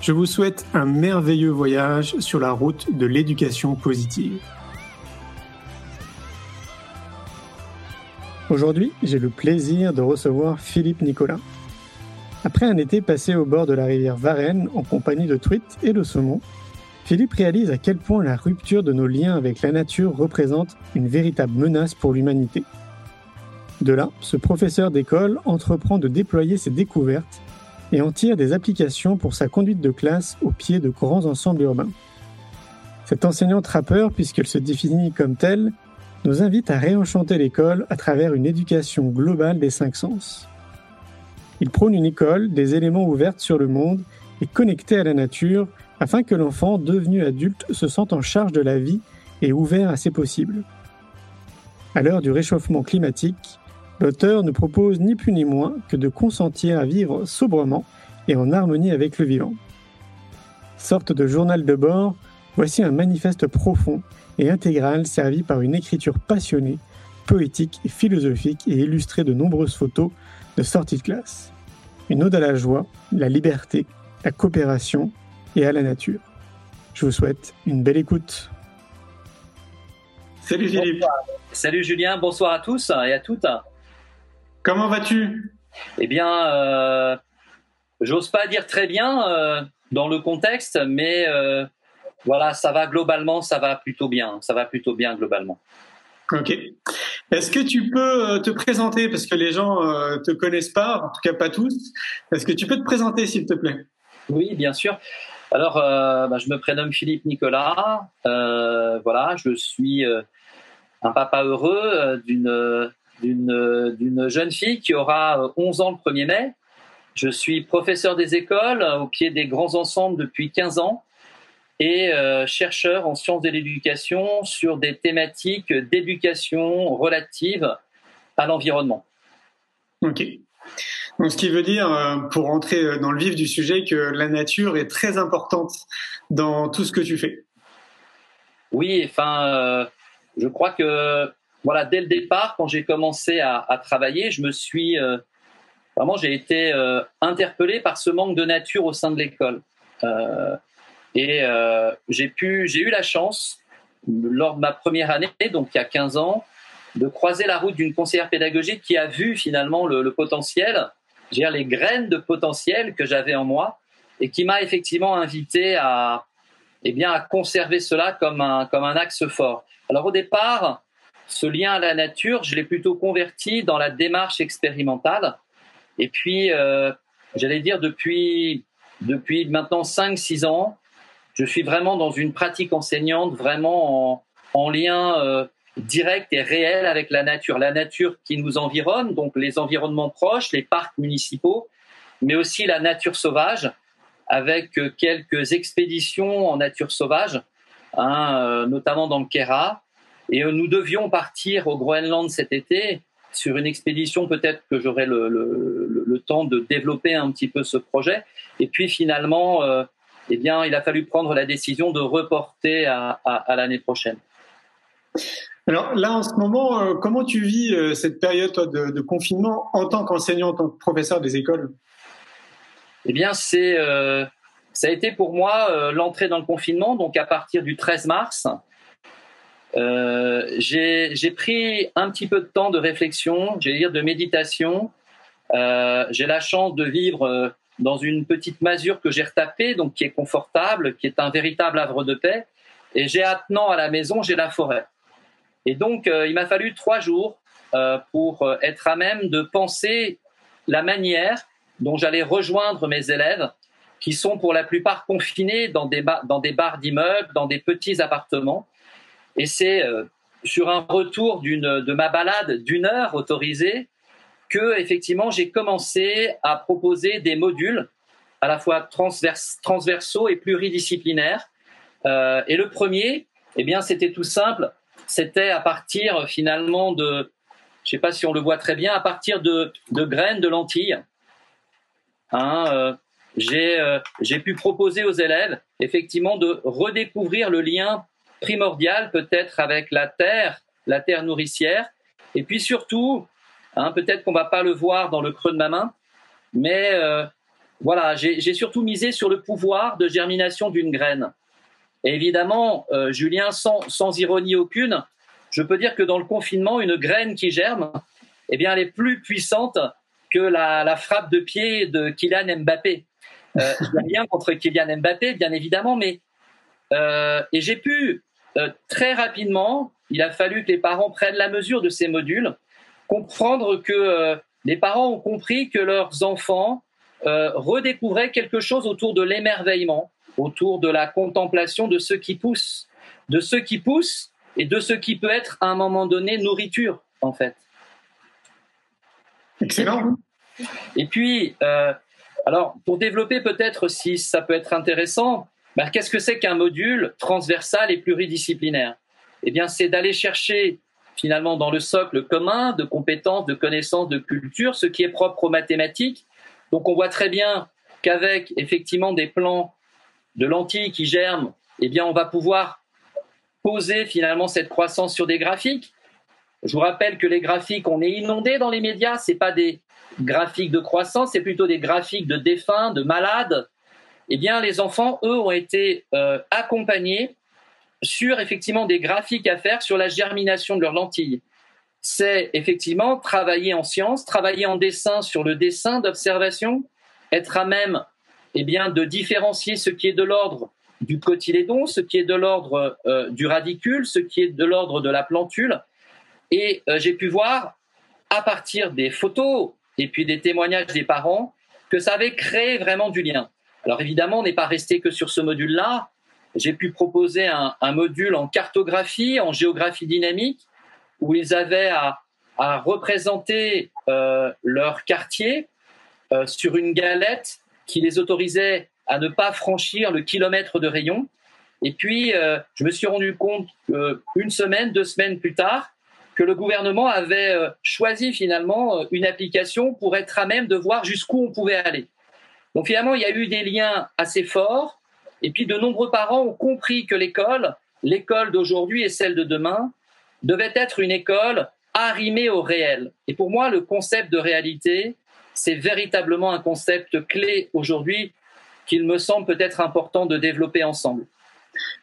Je vous souhaite un merveilleux voyage sur la route de l'éducation positive. Aujourd'hui, j'ai le plaisir de recevoir Philippe Nicolas. Après un été passé au bord de la rivière Varennes en compagnie de truites et de saumon, Philippe réalise à quel point la rupture de nos liens avec la nature représente une véritable menace pour l'humanité. De là, ce professeur d'école entreprend de déployer ses découvertes et en tire des applications pour sa conduite de classe au pied de grands ensembles urbains. Cette enseignante rappeur, puisqu'elle se définit comme telle, nous invite à réenchanter l'école à travers une éducation globale des cinq sens. Il prône une école des éléments ouverts sur le monde et connectée à la nature afin que l'enfant devenu adulte se sente en charge de la vie et ouvert à ses possibles. À l'heure du réchauffement climatique, L'auteur ne propose ni plus ni moins que de consentir à vivre sobrement et en harmonie avec le vivant. Sorte de journal de bord, voici un manifeste profond et intégral servi par une écriture passionnée, poétique et philosophique et illustré de nombreuses photos de sortie de classe. Une ode à la joie, la liberté, la coopération et à la nature. Je vous souhaite une belle écoute. Salut Philippe. Salut Julien, bonsoir à tous et à toutes. Comment vas-tu? Eh bien, euh, j'ose pas dire très bien euh, dans le contexte, mais euh, voilà, ça va globalement, ça va plutôt bien. Ça va plutôt bien globalement. Ok. Est-ce que tu peux te présenter parce que les gens te connaissent pas, en tout cas pas tous. Est-ce que tu peux te présenter s'il te plaît? Oui, bien sûr. Alors, bah, je me prénomme Philippe Nicolas. voilà, je suis un papa heureux d'une d'une jeune fille qui aura 11 ans le 1er mai. Je suis professeur des écoles au pied des grands ensembles depuis 15 ans et euh, chercheur en sciences de l'éducation sur des thématiques d'éducation relatives à l'environnement. Ok. Donc, ce qui veut dire, euh, pour rentrer dans le vif du sujet, que la nature est très importante dans tout ce que tu fais. Oui, enfin, euh, je crois que voilà, dès le départ, quand j'ai commencé à, travailler, je me suis euh, vraiment, j'ai été euh, interpellé par ce manque de nature au sein de l'école. Euh, et j'ai pu, j'ai eu la chance lors de ma première année, donc il y a 15 ans, de croiser la route d'une conseillère pédagogique qui a vu finalement le, le potentiel, dire les graines de potentiel que j'avais en moi, et qui m'a effectivement invité à, eh bien, à conserver cela comme un, comme un axe fort. Alors au départ, ce lien à la nature, je l'ai plutôt converti dans la démarche expérimentale. Et puis, euh, j'allais dire, depuis, depuis maintenant 5-6 ans, je suis vraiment dans une pratique enseignante, vraiment en, en lien euh, direct et réel avec la nature. La nature qui nous environne, donc les environnements proches, les parcs municipaux, mais aussi la nature sauvage, avec euh, quelques expéditions en nature sauvage, hein, notamment dans le Kera, et nous devions partir au Groenland cet été sur une expédition, peut-être que j'aurai le, le, le, temps de développer un petit peu ce projet. Et puis finalement, euh, eh bien, il a fallu prendre la décision de reporter à, à, à l'année prochaine. Alors là, en ce moment, euh, comment tu vis euh, cette période toi, de, de, confinement en tant qu'enseignant, en tant que professeur des écoles? Eh bien, c'est ça a été pour moi l'entrée dans le confinement, donc à partir du 13 mars. Euh, j'ai pris un petit peu de temps de réflexion, j'allais dire de méditation. Euh, j'ai la chance de vivre euh, dans une petite masure que j'ai retapée, donc qui est confortable, qui est un véritable havre de paix. et j'ai attenant à la maison, j'ai la forêt. Et donc, euh, il m'a fallu trois jours pour être à même de penser la manière dont j'allais rejoindre mes élèves qui sont pour la plupart confinés dans des, dans des bars d'immeubles, dans des petits appartements. Et c'est sur un retour de ma balade d'une heure autorisée que effectivement j'ai commencé à proposer des modules à la fois transversaux et pluridisciplinaires. Euh, et le premier, eh bien, c'était tout simple. C'était à partir finalement de, je sais pas si on le voit très bien, à partir de, de graines de lentilles. Hein, euh, j'ai euh, j'ai pu proposer aux élèves effectivement de redécouvrir le lien primordial peut-être avec la terre, la terre nourricière, et puis surtout Hein, peut-être qu'on va pas le voir dans le creux de ma main, mais euh, voilà, j'ai surtout misé sur le pouvoir de germination d'une graine. Et évidemment, euh, Julien, sans, sans, ironie aucune, je peux dire que dans le confinement, une graine qui germe, eh bien, elle est plus puissante que la, frappe de pied de Kylian Mbappé. Euh, rien contre Kylian Mbappé, bien évidemment, mais euh, et j'ai pu euh, très rapidement, il a fallu que les parents prennent la mesure de ces modules comprendre que euh, les parents ont compris que leurs enfants euh, redécouvraient quelque chose autour de l'émerveillement, autour de la contemplation de ce qui pousse, de ce qui pousse et de ce qui peut être à un moment donné nourriture, en fait. Excellent. Et puis, alors, pour développer peut-être si ça peut être intéressant, ben, qu'est-ce que c'est qu'un module transversal et pluridisciplinaire? Eh bien, c'est d'aller chercher finalement dans le socle commun de compétences, de connaissances, de culture, ce qui est propre aux mathématiques. Donc on voit très bien qu'avec effectivement des plans de lentilles qui germent, eh bien on va pouvoir poser finalement cette croissance sur des graphiques. Je vous rappelle que les graphiques, on est inondé dans les médias, c'est pas des graphiques de croissance, c'est plutôt des graphiques de défunts, de malades. Eh bien, les enfants, eux, ont été euh, accompagnés sur effectivement des graphiques à faire sur la germination de leurs lentilles. C'est effectivement travailler en science, travailler en dessin sur le dessin d'observation, être à même eh bien, de différencier ce qui est de l'ordre du cotylédon, ce qui est de l'ordre euh, du radicule, ce qui est de l'ordre de la plantule. Et euh, j'ai pu voir, à partir des photos et puis des témoignages des parents, que ça avait créé vraiment du lien. Alors évidemment, on n'est pas resté que sur ce module-là j'ai pu proposer un, module en cartographie, en géographie dynamique, où ils avaient à, représenter euh, leur quartier euh, sur une galette qui les autorisait à ne pas franchir le kilomètre de rayon. Et puis, euh, je me suis rendu compte une semaine, deux semaines plus tard, que le gouvernement avait choisi finalement une application pour être à même de voir jusqu'où on pouvait aller. Donc finalement, il y a eu des liens assez forts et puis de nombreux parents ont compris que l'école, l'école d'aujourd'hui et celle de demain, devait être une école arrimée au réel. Et pour moi, le concept de réalité, c'est véritablement un concept clé aujourd'hui qu'il me semble peut-être important de développer ensemble.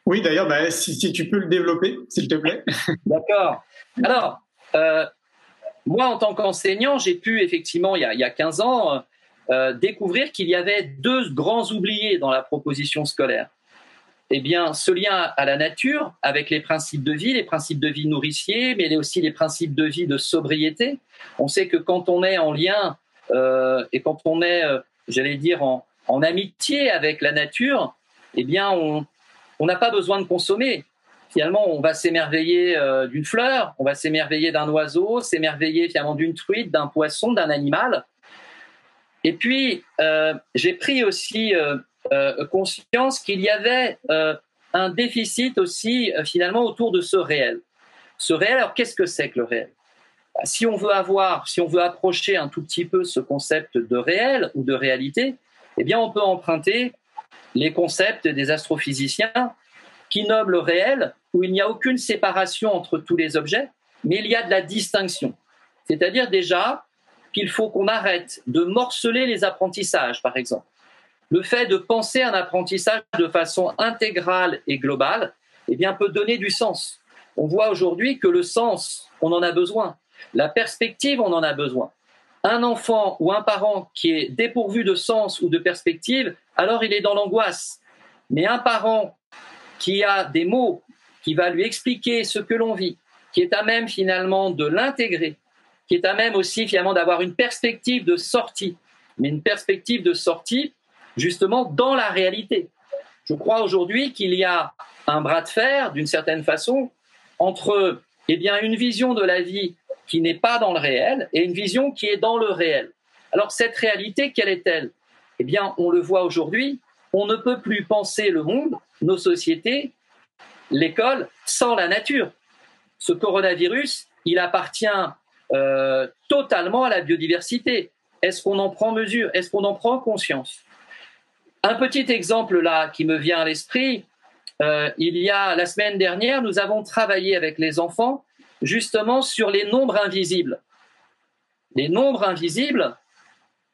Oui, d'ailleurs, bah, si, tu peux le développer, s'il te plaît. D'accord. Alors, euh, moi, en tant qu'enseignant, j'ai pu effectivement, il y, a, il y a 15 ans, euh, découvrir qu'il y avait deux grands oubliés dans la proposition scolaire. Eh bien, ce lien à la nature, avec les principes de vie, les principes de vie nourriciers, mais aussi les principes de vie de sobriété. On sait que quand on est en lien euh, et quand on est, euh, j'allais dire, en, en, amitié avec la nature, eh bien, on n'a pas besoin de consommer. Finalement, on va s'émerveiller d'une fleur, on va s'émerveiller d'un oiseau, s'émerveiller finalement d'une truite, d'un poisson, d'un animal. Et puis, euh, j'ai pris aussi euh, euh, conscience qu'il y avait un déficit aussi finalement autour de ce réel. Ce réel, alors qu'est-ce que c'est que le réel? Bah, Si on veut avoir, si on veut approcher un tout petit peu ce concept de réel ou de réalité, eh bien, on peut emprunter les concepts des astrophysiciens qui nomment le réel où il n'y a aucune séparation entre tous les objets, mais il y a de la distinction. C'est-à-dire déjà, qu'il faut qu'on arrête de morceler les apprentissages, par exemple. Le fait de penser un apprentissage de façon intégrale et globale, eh bien, peut donner du sens. On voit aujourd'hui que le sens, on en a besoin. La perspective, on en a besoin. Un enfant ou un parent qui est dépourvu de sens ou de perspective, alors il est dans l'angoisse. Mais un parent qui a des mots, qui va lui expliquer ce que l'on vit, qui est à même finalement de l'intégrer, qui est à même aussi finalement d'avoir une perspective de sortie, mais une perspective de sortie justement dans la réalité. Je crois aujourd'hui qu'il y a un bras de fer, d'une certaine façon, entre eh bien, une vision de la vie qui n'est pas dans le réel et une vision qui est dans le réel. Alors cette réalité, quelle est-elle? Eh bien, on le voit aujourd'hui, on ne peut plus penser le monde, nos sociétés, l'école, sans la nature. Ce coronavirus, il appartient euh, totalement à la biodiversité. Est-ce qu'on en prend mesure? Est-ce qu'on en prend conscience? Un petit exemple là qui me vient à l'esprit, euh, il y a la semaine dernière, nous avons travaillé avec les enfants justement sur les nombres invisibles. Les nombres invisibles,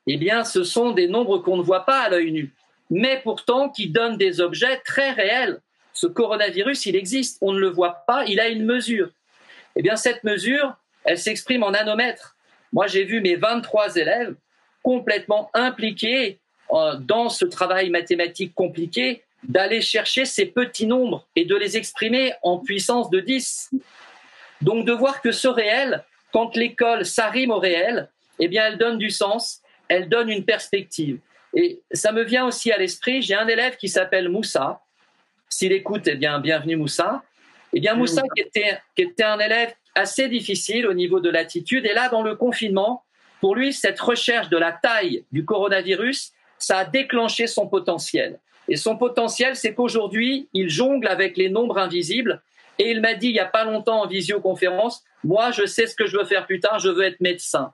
eh bien, ce sont des nombres qu'on ne voit pas à l'œil nu, mais pourtant qui donnent des objets très réels. Ce coronavirus, il existe, on ne le voit pas, il a une mesure. Eh bien, cette mesure, elle s'exprime en nanomètres. Moi, j'ai vu mes 23 élèves complètement impliqués euh, dans ce travail mathématique compliqué d'aller chercher ces petits nombres et de les exprimer en puissance de 10. Donc de voir que ce réel, quand l'école s'arrime au réel, eh bien elle donne du sens, elle donne une perspective. Et ça me vient aussi à l'esprit, j'ai un élève qui s'appelle Moussa. S'il écoute, eh bien bienvenue Moussa. Eh bien Moussa qui était, qui était un élève assez difficile au niveau de l'attitude. Et là, dans le confinement, pour lui, cette recherche de la taille du coronavirus, ça a déclenché son potentiel. Et son potentiel, c'est qu'aujourd'hui, il jongle avec les nombres invisibles. Et il m'a dit il n'y a pas longtemps en visioconférence, moi, je sais ce que je veux faire plus tard, je veux être médecin.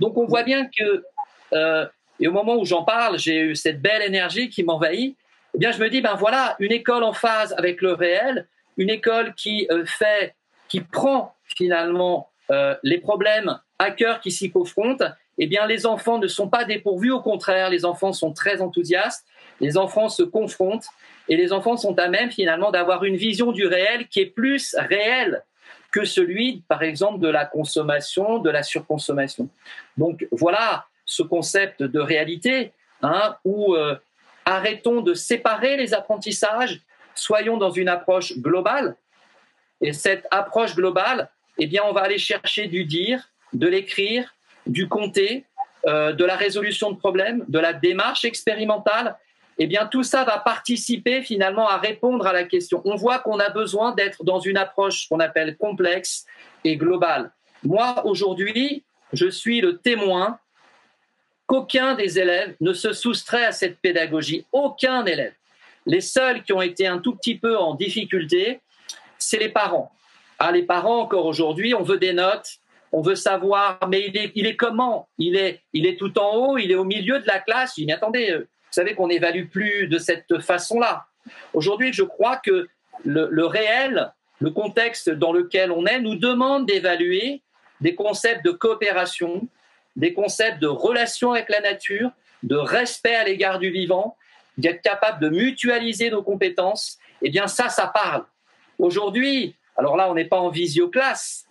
Donc on voit bien que, euh, et au moment où j'en parle, j'ai eu cette belle énergie qui m'envahit. Eh bien, je me dis, ben voilà, une école en phase avec le réel, une école qui euh, fait, qui prend finalement euh, les problèmes à cœur qui s'y confrontent. Eh bien, les enfants ne sont pas dépourvus, au contraire, les enfants sont très enthousiastes les enfants se confrontent et les enfants sont à même finalement d'avoir une vision du réel qui est plus réelle que celui, par exemple, de la consommation, de la surconsommation. Donc voilà ce concept de réalité hein, où euh, arrêtons de séparer les apprentissages, soyons dans une approche globale. Et cette approche globale, eh bien, on va aller chercher du dire, de l'écrire, du compter, euh, de la résolution de problèmes, de la démarche expérimentale eh bien tout ça va participer finalement à répondre à la question. On voit qu'on a besoin d'être dans une approche qu'on appelle complexe et globale. Moi, aujourd'hui, je suis le témoin qu'aucun des élèves ne se soustrait à cette pédagogie. Aucun élève. Les seuls qui ont été un tout petit peu en difficulté, c'est les parents. Ah, les parents, encore aujourd'hui, on veut des notes, on veut savoir, mais il est, comment? Il est, il est tout en haut, il est au milieu de la classe. Il dit, attendez, euh, vous savez qu'on n'évalue plus de cette façon-là. Aujourd'hui, je crois que le, réel, le contexte dans lequel on est, nous demande d'évaluer des concepts de coopération, des concepts de relation avec la nature, de respect à l'égard du vivant, d'être capable de mutualiser nos compétences. Eh bien, ça, ça parle. Aujourd'hui, alors là, on n'est pas en visioclasse,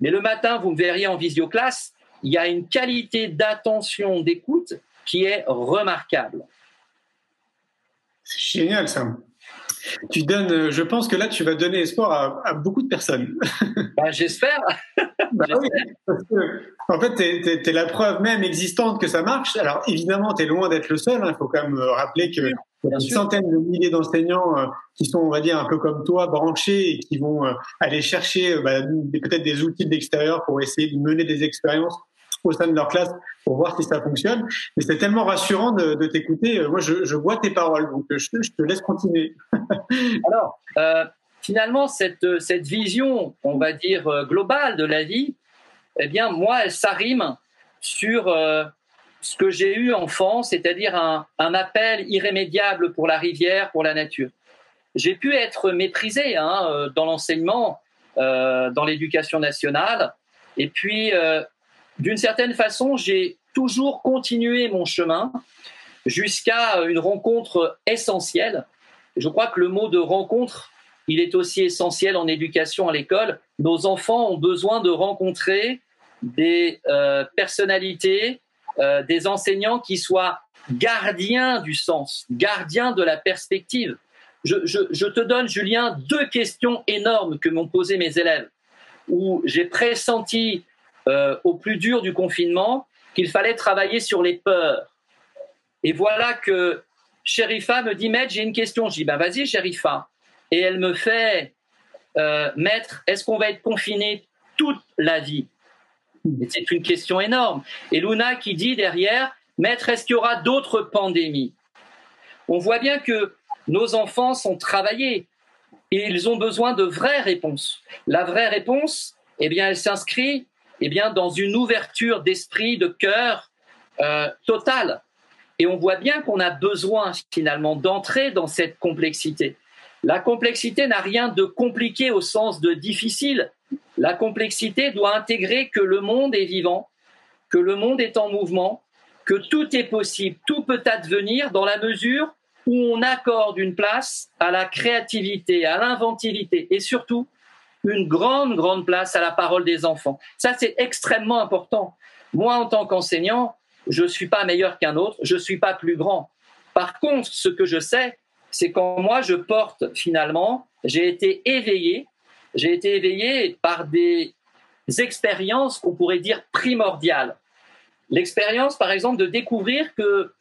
mais le matin, vous me verriez en visioclasse, il y a une qualité d'attention, d'écoute qui est remarquable. C'est génial ça. Tu donnes, euh, je pense que là, tu vas donner espoir à, beaucoup de personnes. Bah, j'espère. Bah en fait, tu es, la preuve même existante que ça marche. Alors, évidemment, tu es loin d'être le seul. Il hein. faut quand même euh, rappeler qu'il y a une centaine de milliers d'enseignants euh, qui sont, on va dire, un peu comme toi, branchés et qui vont aller chercher bah, peut-être des outils de l'extérieur pour essayer de mener des expériences au sein de leur classe pour voir si ça fonctionne. Mais c'est tellement rassurant de, t'écouter. Euh, moi, je, vois tes paroles, donc euh, je, te laisse continuer. Alors, euh, finalement, cette, cette vision, on va dire, globale de la vie, eh bien, moi, elle s'arrime sur ce que j'ai eu enfant, c'est-à-dire un, un, appel irrémédiable pour la rivière, pour la nature. J'ai pu être méprisé hein, dans l'enseignement, dans l'éducation nationale, et puis d'une certaine façon, j'ai toujours continué mon chemin jusqu'à une rencontre essentielle. Je crois que le mot de rencontre, il est aussi essentiel en éducation à l'école. Nos enfants ont besoin de rencontrer des euh, personnalités, euh, des enseignants qui soient gardiens du sens, gardiens de la perspective. je, te donne, Julien, deux questions énormes que m'ont posées mes élèves, où j'ai pressenti euh, au plus dur du confinement qu'il fallait travailler sur les peurs. Et voilà que Sherifa me dit, Maître, j'ai une question. Je dis, ben vas-y, Sherifa. Et elle me fait, euh, Maître, est-ce qu'on va être confiné toute la vie? C'est une question énorme. Et Luna qui dit derrière, Maître, est-ce qu'il y aura d'autres pandémies? On voit bien que nos enfants sont travaillés et ils ont besoin de vraies réponses. La vraie réponse, eh bien, elle s'inscrit eh dans une ouverture d'esprit, de cœur euh, totale. Et on voit bien qu'on a besoin finalement d'entrer dans cette complexité. La complexité n'a rien de compliqué au sens de difficile. La complexité doit intégrer que le monde est vivant, que le monde est en mouvement, que tout est possible, tout peut advenir dans la mesure où on accorde une place à la créativité, à l'inventivité et surtout une grande, grande place à la parole des enfants. Ça, c'est extrêmement important. Moi, en tant qu'enseignant, je ne suis pas meilleur qu'un autre, je ne suis pas plus grand. Par contre, ce que je sais, c'est quand moi je porte finalement, j'ai été éveillé, j'ai été éveillé par des expériences qu'on pourrait dire primordiales. L'expérience, par exemple, de découvrir que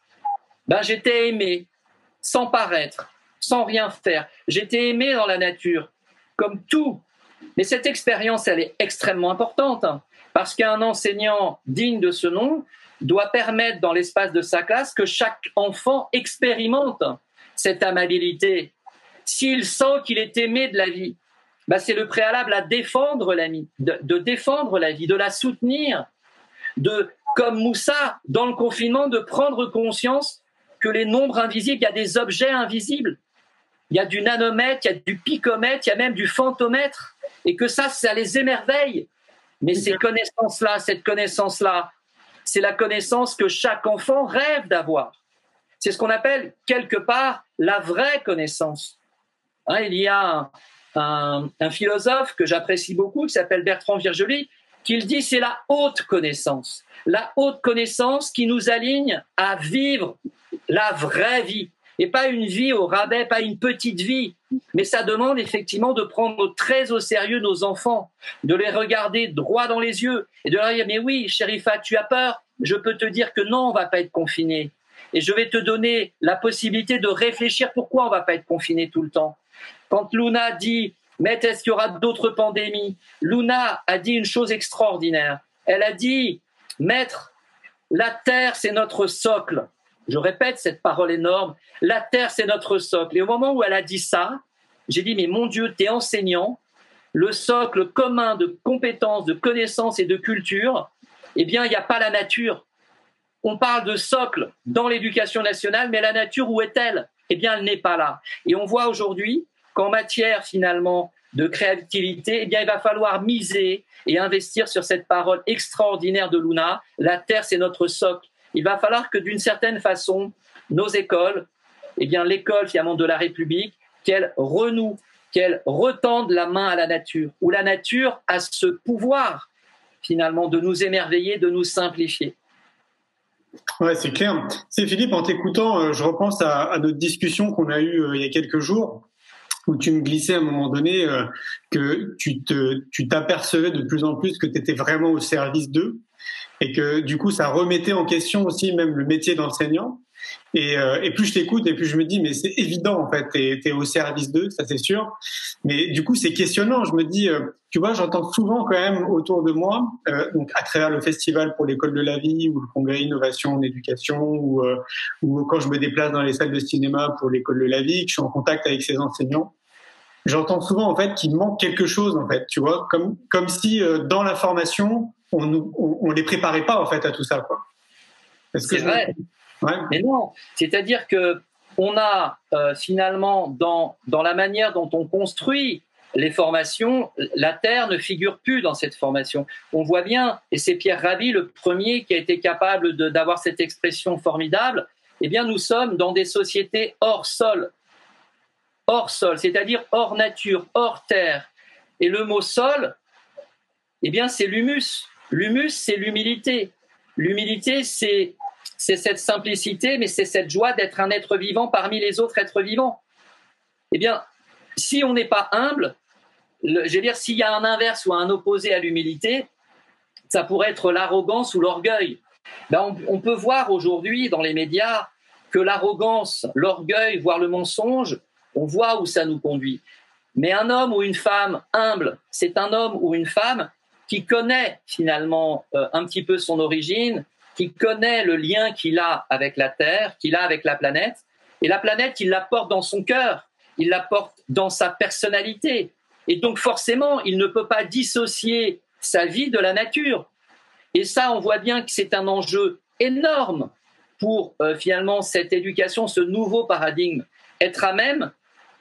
ben, j'étais aimé sans paraître, sans rien faire. J'étais aimé dans la nature, comme tout. Mais cette expérience, elle est extrêmement importante, hein, parce qu'un enseignant digne de ce nom, doit permettre dans l'espace de sa classe que chaque enfant expérimente cette amabilité. S'il sent qu'il est aimé de la vie, bah c'est le préalable à défendre la vie, de, défendre la vie, de la soutenir, de, comme Moussa, dans le confinement, de prendre conscience que les nombres invisibles, il y a des objets invisibles. Il y a du nanomètre, il y a du picomètre, il y a même du fantomètre. Et que ça, ça les émerveille. Mais ces connaissances-là, cette connaissance-là, c'est la connaissance que chaque enfant rêve d'avoir. C'est ce qu'on appelle quelque part la vraie connaissance. Hein, il y a un, philosophe que j'apprécie beaucoup qui s'appelle Bertrand Virgely qui dit c'est la haute connaissance. La haute connaissance qui nous aligne à vivre la vraie vie et pas une vie au rabais, pas une petite vie. Mais ça demande effectivement de prendre très au sérieux nos enfants, de les regarder droit dans les yeux et de leur dire mais oui, Sherifa, tu as peur Je peux te dire que non, on va pas être confiné. Et je vais te donner la possibilité de réfléchir pourquoi on va pas être confiné tout le temps. Quand Luna dit mais est-ce qu'il y aura d'autres pandémies? Luna a dit une chose extraordinaire. Elle a dit Maître, la terre, c'est notre socle. Je répète cette parole énorme. La terre, c'est notre socle. Et au moment où elle a dit ça, j'ai dit, mais mon Dieu, t'es enseignant. Le socle commun de compétences, de connaissances et de culture, eh bien, il n'y a pas la nature. On parle de socle dans l'éducation nationale, mais la nature, où est-elle? Eh bien, elle n'est pas là. Et on voit aujourd'hui qu'en matière, finalement, de créativité, eh il va falloir miser et investir sur cette parole extraordinaire de Luna. La terre, c'est notre socle il va falloir que d'une certaine façon, nos écoles, eh bien l'école finalement de la République, qu'elle renoue, qu'elle retende la main à la nature, où la nature a ce pouvoir finalement de nous émerveiller, de nous simplifier. C'est clair. C'est Philippe, en t'écoutant, euh, je repense à, notre discussion qu'on a eue euh, il y a quelques jours, où tu me glissais à un moment donné euh, que tu tu t'apercevais de plus en plus que tu étais vraiment au service d'eux et que du coup ça remettait en question aussi même le métier d'enseignant. Et, euh, et, plus je t'écoute, et plus je me dis, mais c'est évident en fait, t'es es au service d'eux, ça c'est sûr. Mais du coup, c'est questionnant. Je me dis, euh, tu vois, j'entends souvent quand même autour de moi, donc à travers le festival pour l'école de la vie ou le congrès innovation en éducation, ou, ou quand je me déplace dans les salles de cinéma pour l'école de la vie, que je suis en contact avec ces enseignants. J'entends souvent en fait qu'il manque quelque chose en fait, tu vois, comme comme si dans la formation on, ne les préparait pas en fait à tout ça, quoi. C'est vrai. Mais non, c'est-à-dire que on a euh, finalement dans dans la manière dont on construit les formations, la terre ne figure plus dans cette formation. On voit bien, et c'est Pierre Rabhi le premier qui a été capable d'avoir cette expression formidable. Eh bien, nous sommes dans des sociétés hors sol, hors sol, c'est-à-dire hors nature, hors terre. Et le mot sol, eh bien, c'est l'humus. L'humus, c'est l'humilité. L'humilité, c'est cette simplicité, mais c'est cette joie d'être un être vivant parmi les autres êtres vivants. eh bien, si on n'est pas humble, je veux dire, s'il y a un inverse ou un opposé à l'humilité, ça pourrait être l'arrogance ou l'orgueil. Ben, on, peut voir aujourd'hui dans les médias que l'arrogance, l'orgueil, voire le mensonge, on voit où ça nous conduit. Mais un homme ou une femme humble, c'est un homme ou une femme qui connaît finalement euh, un petit peu son origine, qui connaît le lien qu'il a avec la Terre, qu'il a avec la planète. Et la planète, il la porte dans son cœur, il la porte dans sa personnalité. Et donc forcément, il ne peut pas dissocier sa vie de la nature. Et ça, on voit bien que c'est un enjeu énorme pour euh, finalement cette éducation, ce nouveau paradigme. Être à même,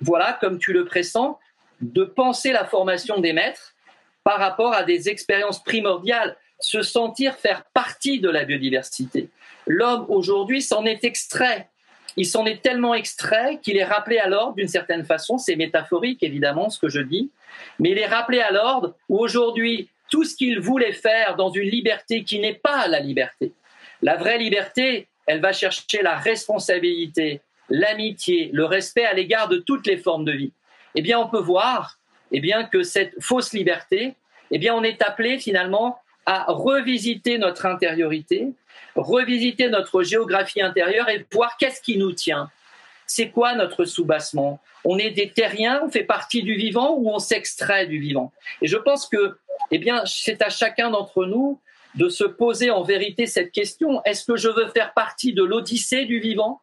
voilà, comme tu le pressens, de penser la formation des maîtres par rapport à des expériences primordiales, se sentir faire partie de la biodiversité. L'homme aujourd'hui s'en est extrait. Il s'en est tellement extrait qu'il est rappelé à l'ordre d'une certaine façon. C'est métaphorique évidemment ce que je dis, mais il est rappelé à l'ordre où aujourd'hui tout ce qu'il voulait faire dans une liberté qui n'est pas la liberté. La vraie liberté, elle va chercher la responsabilité, l'amitié, le respect à l'égard de toutes les formes de vie. Eh bien, on peut voir eh bien, que cette fausse liberté, eh bien, on est appelé finalement à revisiter notre intériorité, revisiter notre géographie intérieure et voir qu'est-ce qui nous tient. C'est quoi notre soubassement? On est des terriens, on fait partie du vivant ou on s'extrait du vivant? Et je pense que eh bien, c'est à chacun d'entre nous de se poser en vérité cette question. Est-ce que je veux faire partie de l'odyssée du vivant?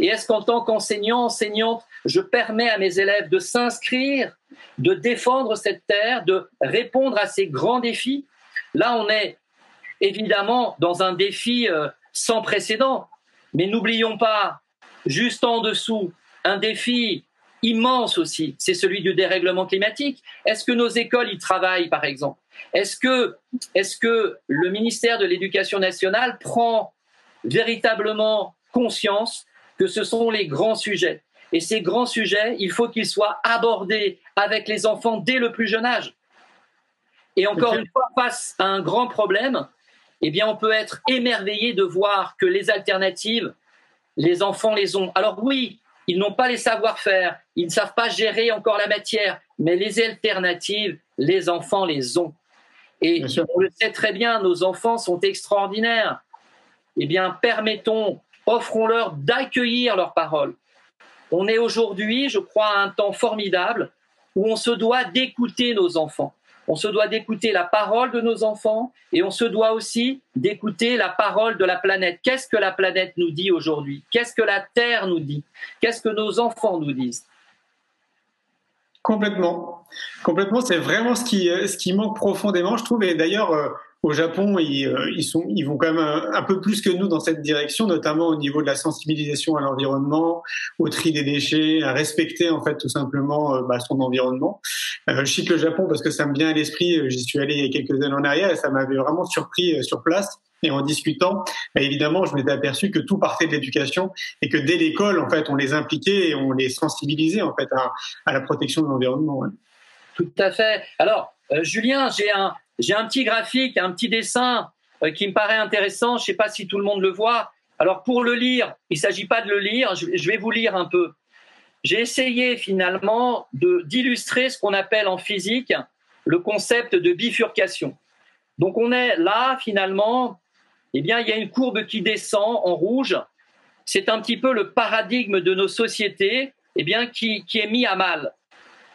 Et est-ce qu'en tant qu'enseignant, enseignante, je permets à mes élèves de s'inscrire, de défendre cette terre, de répondre à ces grands défis? Là, on est évidemment dans un défi euh, sans précédent, mais n'oublions pas, juste en dessous, un défi immense aussi, c'est celui du dérèglement climatique. Est-ce que nos écoles y travaillent, par exemple? Est-ce que, que le ministère de l'Éducation nationale prend véritablement conscience que ce sont les grands sujets Et ces grands sujets, il faut qu'ils soient abordés avec les enfants dès le plus jeune âge. Et encore une fois, face à un grand problème, eh bien, on peut être émerveillé de voir que les alternatives, les enfants les ont. Alors oui, ils n'ont pas les savoir-faire, ils ne savent pas gérer encore la matière, mais les alternatives, les enfants les ont. Et on le sait très bien, nos enfants sont extraordinaires. Eh bien, permettons, offrons-leur d'accueillir leurs paroles. On est aujourd'hui, je crois, à un temps formidable où on se doit d'écouter nos enfants. On se doit d'écouter la parole de nos enfants et on se doit aussi d'écouter la parole de la planète. Qu'est-ce que la planète nous dit aujourd'hui? Qu'est-ce que la Terre nous dit? Qu'est-ce que nos enfants nous disent? Complètement. Complètement, c'est vraiment ce qui, ce qui manque profondément, je trouve. Et d'ailleurs, euh, au Japon, ils, euh, ils, vont quand même un, peu plus que nous dans cette direction, notamment au niveau de la sensibilisation à l'environnement, au tri des déchets, à respecter en fait tout simplement euh, bah, son environnement. Euh, je cite le Japon parce que ça me vient à l'esprit. J'y suis allé il y a quelques années en arrière et ça m'avait vraiment surpris sur place. Et en discutant, bah, évidemment, je m'étais aperçu que tout partait de l'éducation et que dès l'école, en fait, on les impliquait et on les sensibilisait en fait à la protection de l'environnement. Tout à fait. Alors, Julien, j'ai un, j'ai un petit graphique, un petit dessin euh, qui me paraît intéressant. Je ne sais pas si tout le monde le voit. Alors pour le lire, il ne s'agit pas de le lire, je, vais vous lire un peu. J'ai essayé finalement d'illustrer ce qu'on appelle en physique le concept de bifurcation. Donc on est là finalement, eh bien il y a une courbe qui descend en rouge. C'est un petit peu le paradigme de nos sociétés, eh bien qui, qui est mis à mal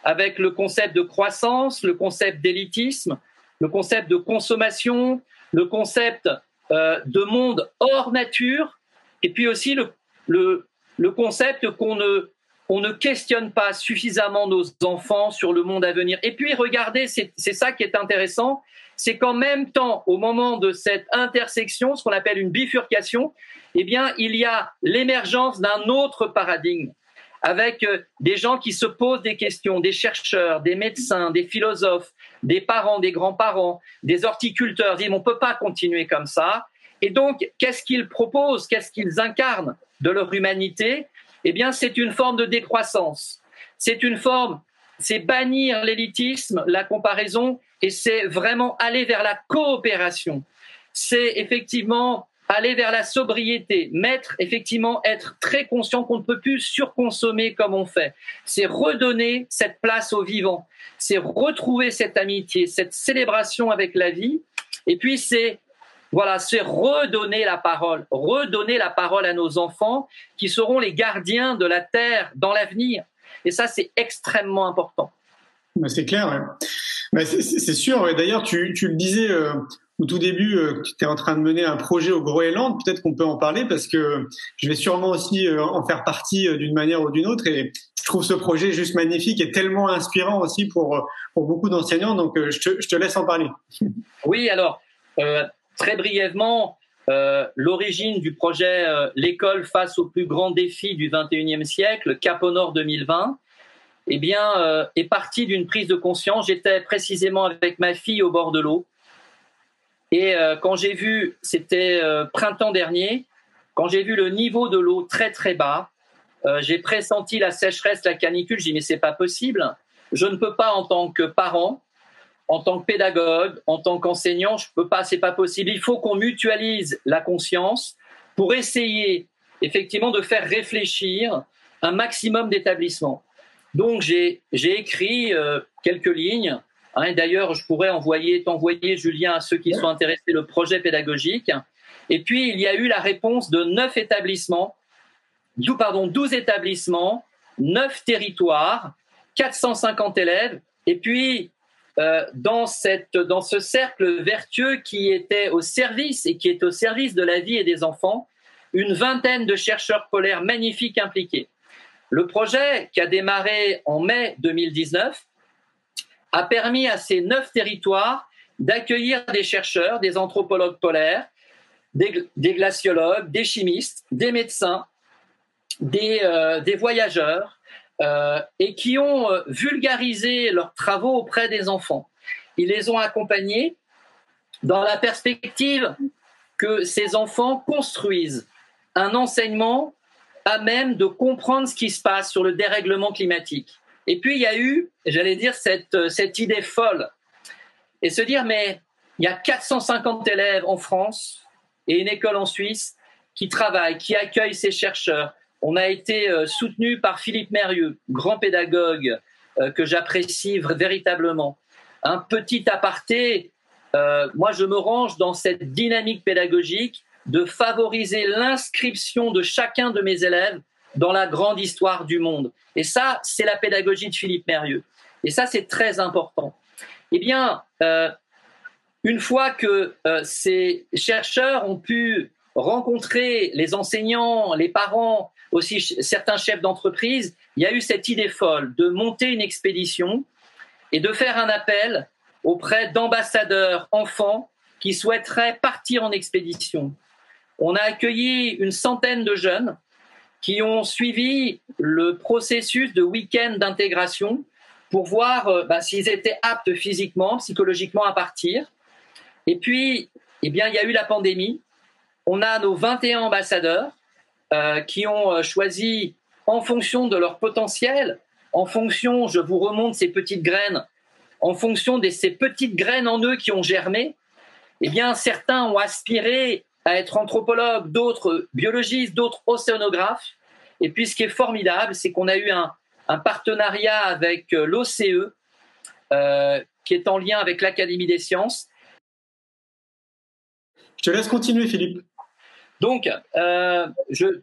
avec le concept de croissance, le concept d'élitisme, le concept de consommation, le concept euh, de monde hors nature, et puis aussi le, le, le concept qu'on ne, on ne questionne pas suffisamment nos enfants sur le monde à venir. Et puis regardez, c'est ça qui est intéressant, c'est qu'en même temps, au moment de cette intersection, ce qu'on appelle une bifurcation, eh bien, il y a l'émergence d'un autre paradigme avec euh, des gens qui se posent des questions, des chercheurs, des médecins, des philosophes, des parents, des grands-parents, des horticulteurs, disent on ne peut pas continuer comme ça. Et donc, qu'est-ce qu'ils proposent, qu'est-ce qu'ils incarnent de leur humanité? Eh bien, c'est une forme de décroissance. C'est une forme, c'est bannir l'élitisme, la comparaison, et c'est vraiment aller vers la coopération. C'est effectivement aller vers la sobriété, mettre effectivement être très conscient qu'on ne peut plus surconsommer comme on fait. C'est redonner cette place au vivant, c'est retrouver cette amitié, cette célébration avec la vie, et puis c'est voilà, c'est redonner la parole, redonner la parole à nos enfants qui seront les gardiens de la terre dans l'avenir. Et ça, c'est extrêmement important. C'est clair. c'est sûr. D'ailleurs, tu, le disais euh, au tout début, euh, tu étais en train de mener un projet au Groenland. Peut-être qu'on peut en parler parce que je vais sûrement aussi euh, en faire partie d'une manière ou d'une autre. Et je trouve ce projet juste magnifique et tellement inspirant aussi pour, pour beaucoup d'enseignants. Donc, je te, laisse en parler. Oui, alors, très brièvement, l'origine du projet L'école face aux plus grands défis du 21e siècle, Cap au Nord 2020, eh bien, euh, est parti d'une prise de conscience. J'étais précisément avec ma fille au bord de l'eau. Et euh, quand j'ai vu, c'était euh, printemps dernier, quand j'ai vu le niveau de l'eau très très bas, j'ai pressenti la sécheresse, la canicule. J'ai dit mais c'est pas possible. Je ne peux pas en tant que parent, en tant que pédagogue, en tant qu'enseignant, je peux pas. C'est pas possible. Il faut qu'on mutualise la conscience pour essayer effectivement de faire réfléchir un maximum d'établissements. Donc j'ai écrit euh, quelques lignes. Hein, D'ailleurs, je pourrais envoyer, t'envoyer, Julien, à ceux qui sont intéressés, le projet pédagogique. Et puis, il y a eu la réponse de neuf établissements, pardon, 12 établissements, neuf territoires, 450 élèves. Et puis, euh, dans, cette, dans ce cercle vertueux qui était au service et qui est au service de la vie et des enfants, une vingtaine de chercheurs polaires magnifiques impliqués. Le projet, qui a démarré en mai 2019, a permis à ces neuf territoires d'accueillir des chercheurs, des anthropologues polaires, des, glaciologues, des chimistes, des médecins, des, euh, voyageurs, euh, et qui ont euh, vulgarisé leurs travaux auprès des enfants. Ils les ont accompagnés dans la perspective que ces enfants construisent un enseignement à même de comprendre ce qui se passe sur le dérèglement climatique. Et puis il y a eu, j'allais dire, cette, euh, cette idée folle. Et se dire, mais il y a 450 élèves en France et une école en Suisse qui travaillent, qui accueillent ces chercheurs. On a été euh, soutenu par Philippe Mérieux, grand pédagogue euh, que j'apprécie véritablement. Un petit aparté, moi je me range dans cette dynamique pédagogique de favoriser l'inscription de chacun de mes élèves dans la grande histoire du monde. Et ça, c'est la pédagogie de Philippe Mérieux. Et ça, c'est très important. Eh bien, euh, une fois que euh, ces chercheurs ont pu rencontrer les enseignants, les parents, aussi certains chefs d'entreprise, il y a eu cette idée folle de monter une expédition et de faire un appel auprès d'ambassadeurs enfants qui souhaiteraient partir en expédition. On a accueilli une centaine de jeunes qui ont suivi le processus de week-end d'intégration pour voir euh, bah, s'ils étaient aptes physiquement, psychologiquement à partir. Et puis, eh bien, il y a eu la pandémie. On a nos 21 ambassadeurs euh, qui ont euh, choisi en fonction de leur potentiel, en fonction, je vous remonte ces petites graines, en fonction de ces petites graines en eux qui ont germé, eh bien, certains ont aspiré à être anthropologue, d'autres biologistes, d'autres océanographes. Et puis ce qui est formidable, c'est qu'on a eu un, partenariat avec euh, l'OCE, euh, qui est en lien avec l'Académie des sciences. Je te laisse continuer, Philippe. Donc, euh,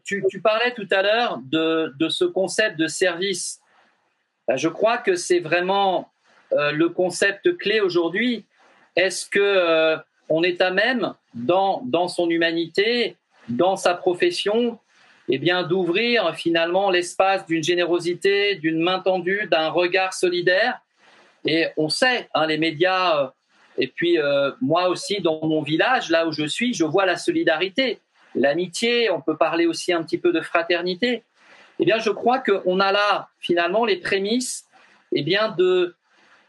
tu, parlais tout à l'heure de, ce concept de service. Ben, je crois que c'est vraiment le concept clé aujourd'hui. Est-ce que on est à même, dans, dans son humanité, dans sa profession, eh bien, d'ouvrir finalement l'espace d'une générosité, d'une main tendue, d'un regard solidaire. Et on sait, hein, les médias, euh, et puis euh, moi aussi dans mon village, là où je suis, je vois la solidarité, l'amitié, on peut parler aussi un petit peu de fraternité. Eh bien, je crois qu'on a là finalement les prémices eh bien, de,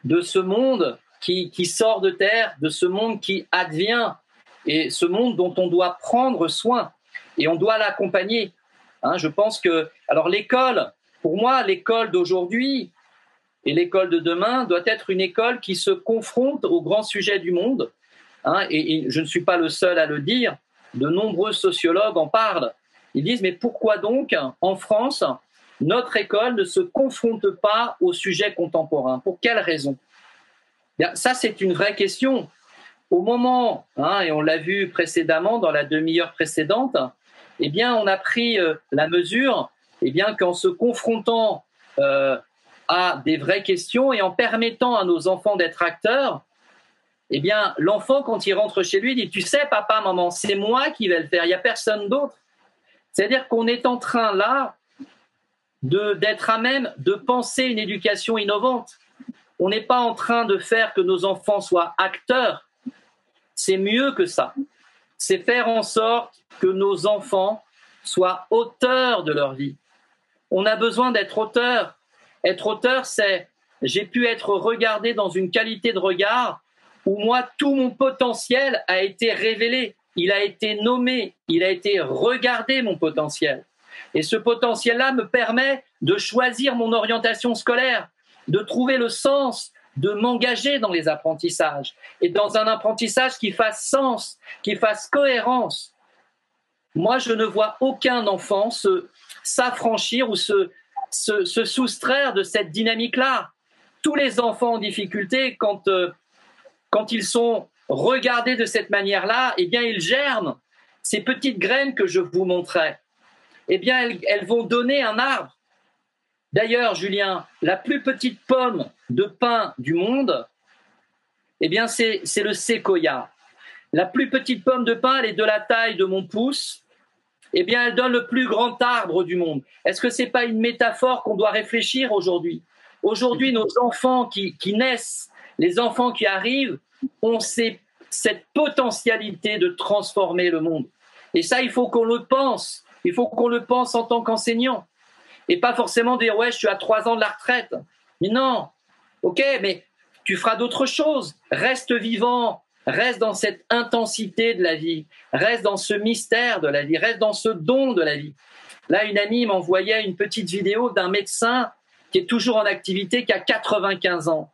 de ce monde qui, sort de terre, de ce monde qui advient, et ce monde dont on doit prendre soin, et on doit l'accompagner. Hein, je pense que, alors l'école, pour moi, l'école d'aujourd'hui et l'école de demain doit être une école qui se confronte aux grands sujets du monde. Hein, et, je ne suis pas le seul à le dire. de nombreux sociologues en parlent. Ils disent, mais pourquoi donc, en France, notre école ne se confronte pas au sujet contemporain Pour quelles raisons Ça, c'est une vraie question. Au moment, hein, et on l'a vu précédemment dans la demi-heure précédente, eh bien, on a pris euh, la mesure eh bien, qu'en se confrontant euh, à des vraies questions et en permettant à nos enfants d'être acteurs, eh bien, l'enfant, quand il rentre chez lui, dit Tu sais, papa, maman, c'est moi qui vais le faire, il n'y a personne d'autre. C'est-à-dire qu'on est en train là d'être à même de penser une éducation innovante. On n'est pas en train de faire que nos enfants soient acteurs. C'est mieux que ça. C'est faire en sorte que nos enfants soient auteurs de leur vie. On a besoin d'être auteur. Être auteur, c'est j'ai pu être regardé dans une qualité de regard où moi, tout mon potentiel a été révélé, il a été nommé, il a été regardé, mon potentiel. Et ce potentiel-là me permet de choisir mon orientation scolaire, de trouver le sens, de m'engager dans les apprentissages et dans un apprentissage qui fasse sens, qui fasse cohérence. Moi, je ne vois aucun enfant s'affranchir ou se, se, soustraire de cette dynamique-là. Tous les enfants en difficulté, quand, euh, quand ils sont regardés de cette manière-là, eh bien, ils germent. Ces petites graines que je vous montrais, eh bien, elles, vont donner un arbre. D'ailleurs, Julien, la plus petite pomme de pin du monde, eh bien, c'est le séquoia. La plus petite pomme de pin, elle est de la taille de mon pouce. Eh bien, elle donne le plus grand arbre du monde. Est-ce que ce n'est pas une métaphore qu'on doit réfléchir aujourd'hui? Aujourd'hui, nos enfants qui, qui, naissent, les enfants qui arrivent, ont cette potentialité de transformer le monde. Et ça, il faut qu'on le pense. Il faut qu'on le pense en tant qu'enseignant. Et pas forcément dire, ouais, je suis à trois ans de la retraite. Mais non, ok, mais tu feras d'autres choses. Reste vivant, reste dans cette intensité de la vie, reste dans ce mystère de la vie, reste dans ce don de la vie. Là, une amie m'envoyait une petite vidéo d'un médecin qui est toujours en activité, qui a 95 ans.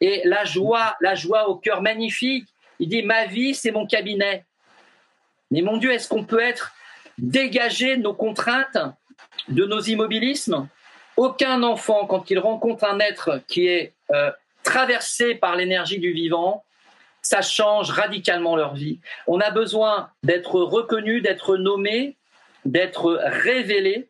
Et la joie, la joie au cœur magnifique. Il dit, ma vie, c'est mon cabinet. Mais mon Dieu, est-ce qu'on peut être dégagé de nos contraintes, de nos immobilismes Aucun enfant, quand il rencontre un être qui est euh, traversé par l'énergie du vivant, ça change radicalement leur vie. On a besoin d'être reconnu, d'être nommé, d'être révélé.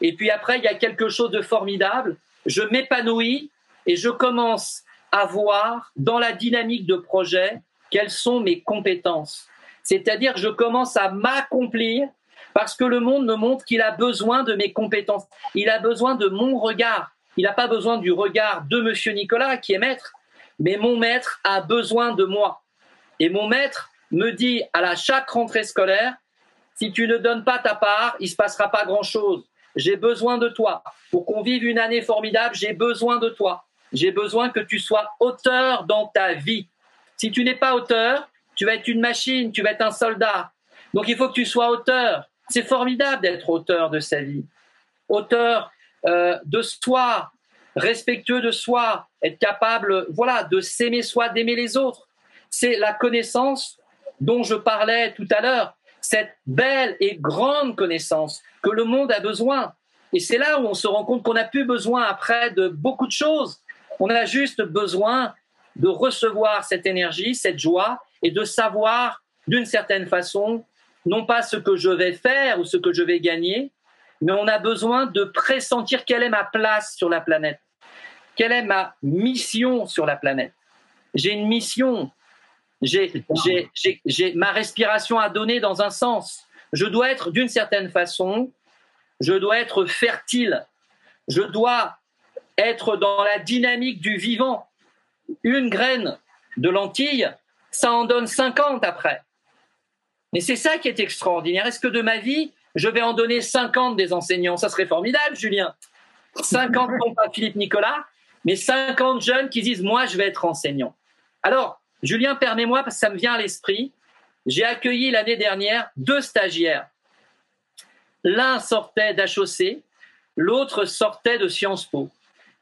Et puis après, il y a quelque chose de formidable. Je m'épanouis et je commence à voir dans la dynamique de projet quelles sont mes compétences. C'est-à-dire, je commence à m'accomplir parce que le monde me montre qu'il a besoin de mes compétences. Il a besoin de mon regard. Il n'a pas besoin du regard de Monsieur Nicolas, qui est maître, mais mon maître a besoin de moi. Et mon maître me dit à la chaque rentrée scolaire, si tu ne donnes pas ta part, il ne se passera pas grand-chose. J'ai besoin de toi. Pour qu'on vive une année formidable, j'ai besoin de toi. J'ai besoin que tu sois auteur dans ta vie. Si tu n'es pas auteur, tu vas être une machine, tu vas être un soldat. Donc il faut que tu sois auteur. C'est formidable d'être auteur de sa vie. Auteur euh, de soi, respectueux de soi, être capable voilà, de s'aimer soi, d'aimer les autres. C'est la connaissance dont je parlais tout à l'heure, cette belle et grande connaissance que le monde a besoin. Et c'est là où on se rend compte qu'on n'a plus besoin après de beaucoup de choses. On a juste besoin de recevoir cette énergie, cette joie, et de savoir d'une certaine façon, non pas ce que je vais faire ou ce que je vais gagner, mais on a besoin de pressentir quelle est ma place sur la planète, quelle est ma mission sur la planète. J'ai une mission, j'ai ma respiration à donner dans un sens. Je dois être d'une certaine façon, je dois être fertile, je dois être dans la dynamique du vivant. Une graine de lentilles, ça en donne 50 après. Mais c'est ça qui est extraordinaire. Est-ce que de ma vie, je vais en donner 50 des enseignants? Ça serait formidable, Julien. 50 non pas Philippe Nicolas, mais 50 jeunes qui disent Moi, je vais être enseignant. Alors, Julien, permets-moi, parce que ça me vient à l'esprit. J'ai accueilli l'année dernière deux stagiaires. L'un sortait d'HOC, l'autre sortait de Sciences Po.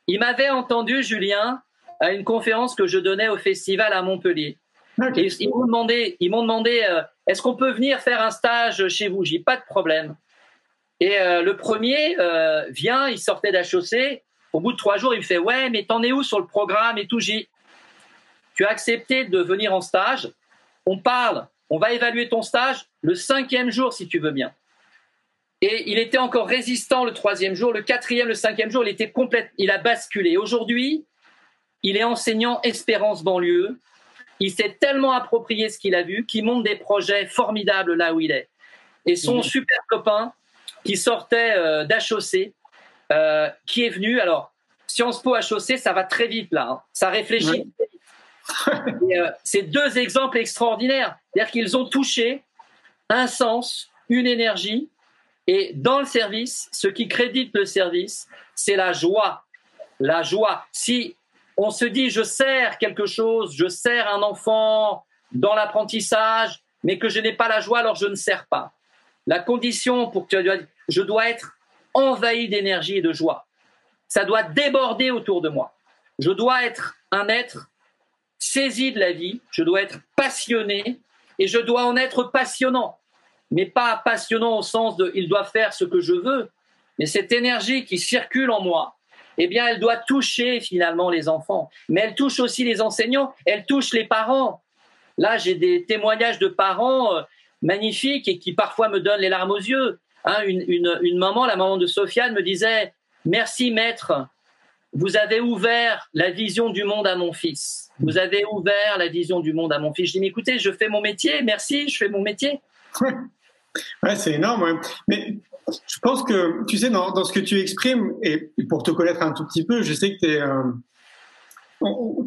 Il m'avait entendu, Julien, à une conférence que je donnais au festival à Montpellier. ils m'ont demandé, ils m'ont demandé euh, est-ce qu'on peut venir faire un stage chez vous? J'ai pas de problème. Et euh, le premier euh, vient, il sortait d'HEC. Au bout de trois jours, il me fait Ouais, mais t'en es où sur le programme et tout? J'ai Tu as accepté de venir en stage. On parle, on va évaluer ton stage le cinquième jour si tu veux bien. Et il était encore résistant le troisième jour, le quatrième, le cinquième jour, il était complète, il a basculé. Aujourd'hui, il est enseignant Espérance banlieue. Il s'est tellement approprié ce qu'il a vu qu'il monte des projets formidables là où il est. Et son mmh. super copain, qui sortait euh, euh, qui est venu. Alors, Sciences Po HEC, ça va très vite là. Hein. Ça réfléchit. Euh, c'est deux exemples extraordinaires. C'est-à-dire qu'ils ont touché un sens, une énergie. Et dans le service, ce qui crédite le service, c'est la joie. La joie. Si on se dit, je sers quelque chose, je sers un enfant dans l'apprentissage, mais que je n'ai pas la joie, alors je ne sers pas. La condition pour que je dois être envahi d'énergie et de joie. Ça doit déborder autour de moi. Je dois être un être saisi de la vie, je dois être passionné et je dois en être passionnant. Mais pas passionnant au sens de il doit faire ce que je veux, mais cette énergie qui circule en moi, eh bien, elle doit toucher finalement les enfants. Mais elle touche aussi les enseignants, elle touche les parents. Là, j'ai des témoignages de parents euh, magnifique et qui parfois me donne les larmes aux yeux. Hein, une, maman, la maman de Sofiane, me disait Merci maître, vous avez ouvert la vision du monde à mon fils. Vous avez ouvert la vision du monde à mon fils. Je dis Mais écoutez, je fais mon métier, merci, je fais mon métier. Ouais, c'est énorme. Mais je pense que, tu sais, dans, dans, ce que tu exprimes, et pour te connaître un tout petit peu, je sais que tu es. Euh,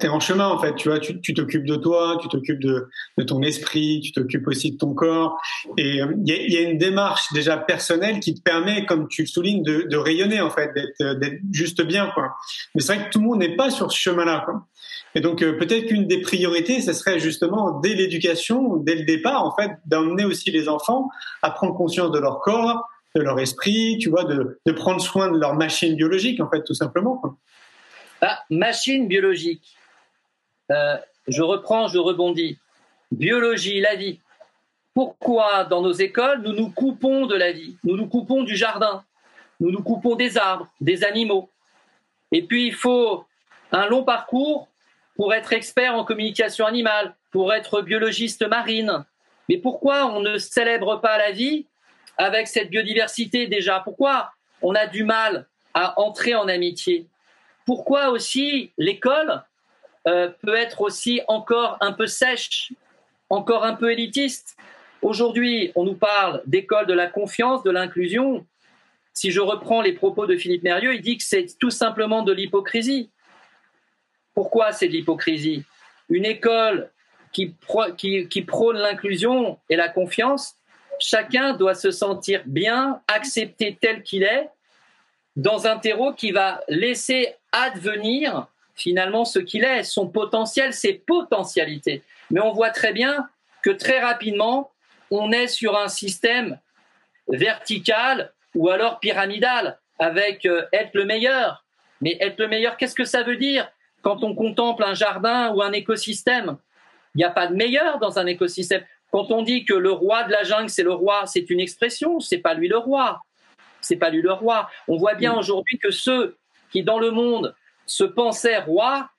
es en chemin en fait, tu vois, tu t'occupes de toi, tu t'occupes de, de, ton esprit, tu t'occupes aussi de ton corps. Et euh, il y, y, a une démarche déjà personnelle qui te permet, comme tu le soulignes, de, de rayonner en fait, d'être juste bien. Quoi. Mais c'est vrai que tout le monde n'est pas sur ce chemin-là. Et donc euh, peut-être qu'une des priorités, ce serait justement dès l'éducation, dès le départ, en fait, d'emmener aussi les enfants à prendre conscience de leur corps, de leur esprit, tu vois, de, prendre soin de leur machine biologique, en fait, tout simplement. Ah, machine biologique. Euh, je reprends, je rebondis. Biologie, la vie. Pourquoi dans nos écoles, nous nous coupons de la vie? Nous nous coupons du jardin, nous nous coupons des arbres, des animaux. Et puis, il faut un long parcours pour être expert en communication animale, pour être biologiste marine. Mais pourquoi on ne célèbre pas la vie avec cette biodiversité déjà Pourquoi on a du mal à entrer en amitié? Pourquoi aussi l'école euh, peut être aussi encore un peu sèche, encore un peu élitiste? Aujourd'hui, on nous parle d'école de la confiance, de l'inclusion. Si je reprends les propos de Philippe Mérieux, il dit que c'est tout simplement de l'hypocrisie. Pourquoi c'est de l'hypocrisie? Une école qui, qui, qui prône l'inclusion et la confiance, chacun doit se sentir bien, accepté tel qu'il est, dans un terreau qui va laisser advenir finalement ce qu'il est, son potentiel, ses potentialités. Mais on voit très bien que très rapidement, on est sur un système vertical ou alors pyramidal avec euh, être le meilleur. Mais être le meilleur, qu'est-ce que ça veut dire quand on contemple un jardin ou un écosystème? Il n'y a pas de meilleur dans un écosystème. Quand on dit que le roi de la jungle, c'est le roi, c'est une expression, c'est pas lui le roi. C'est pas lui le roi. On voit bien mm. aujourd'hui que ceux qui, dans le monde, se pensaient rois,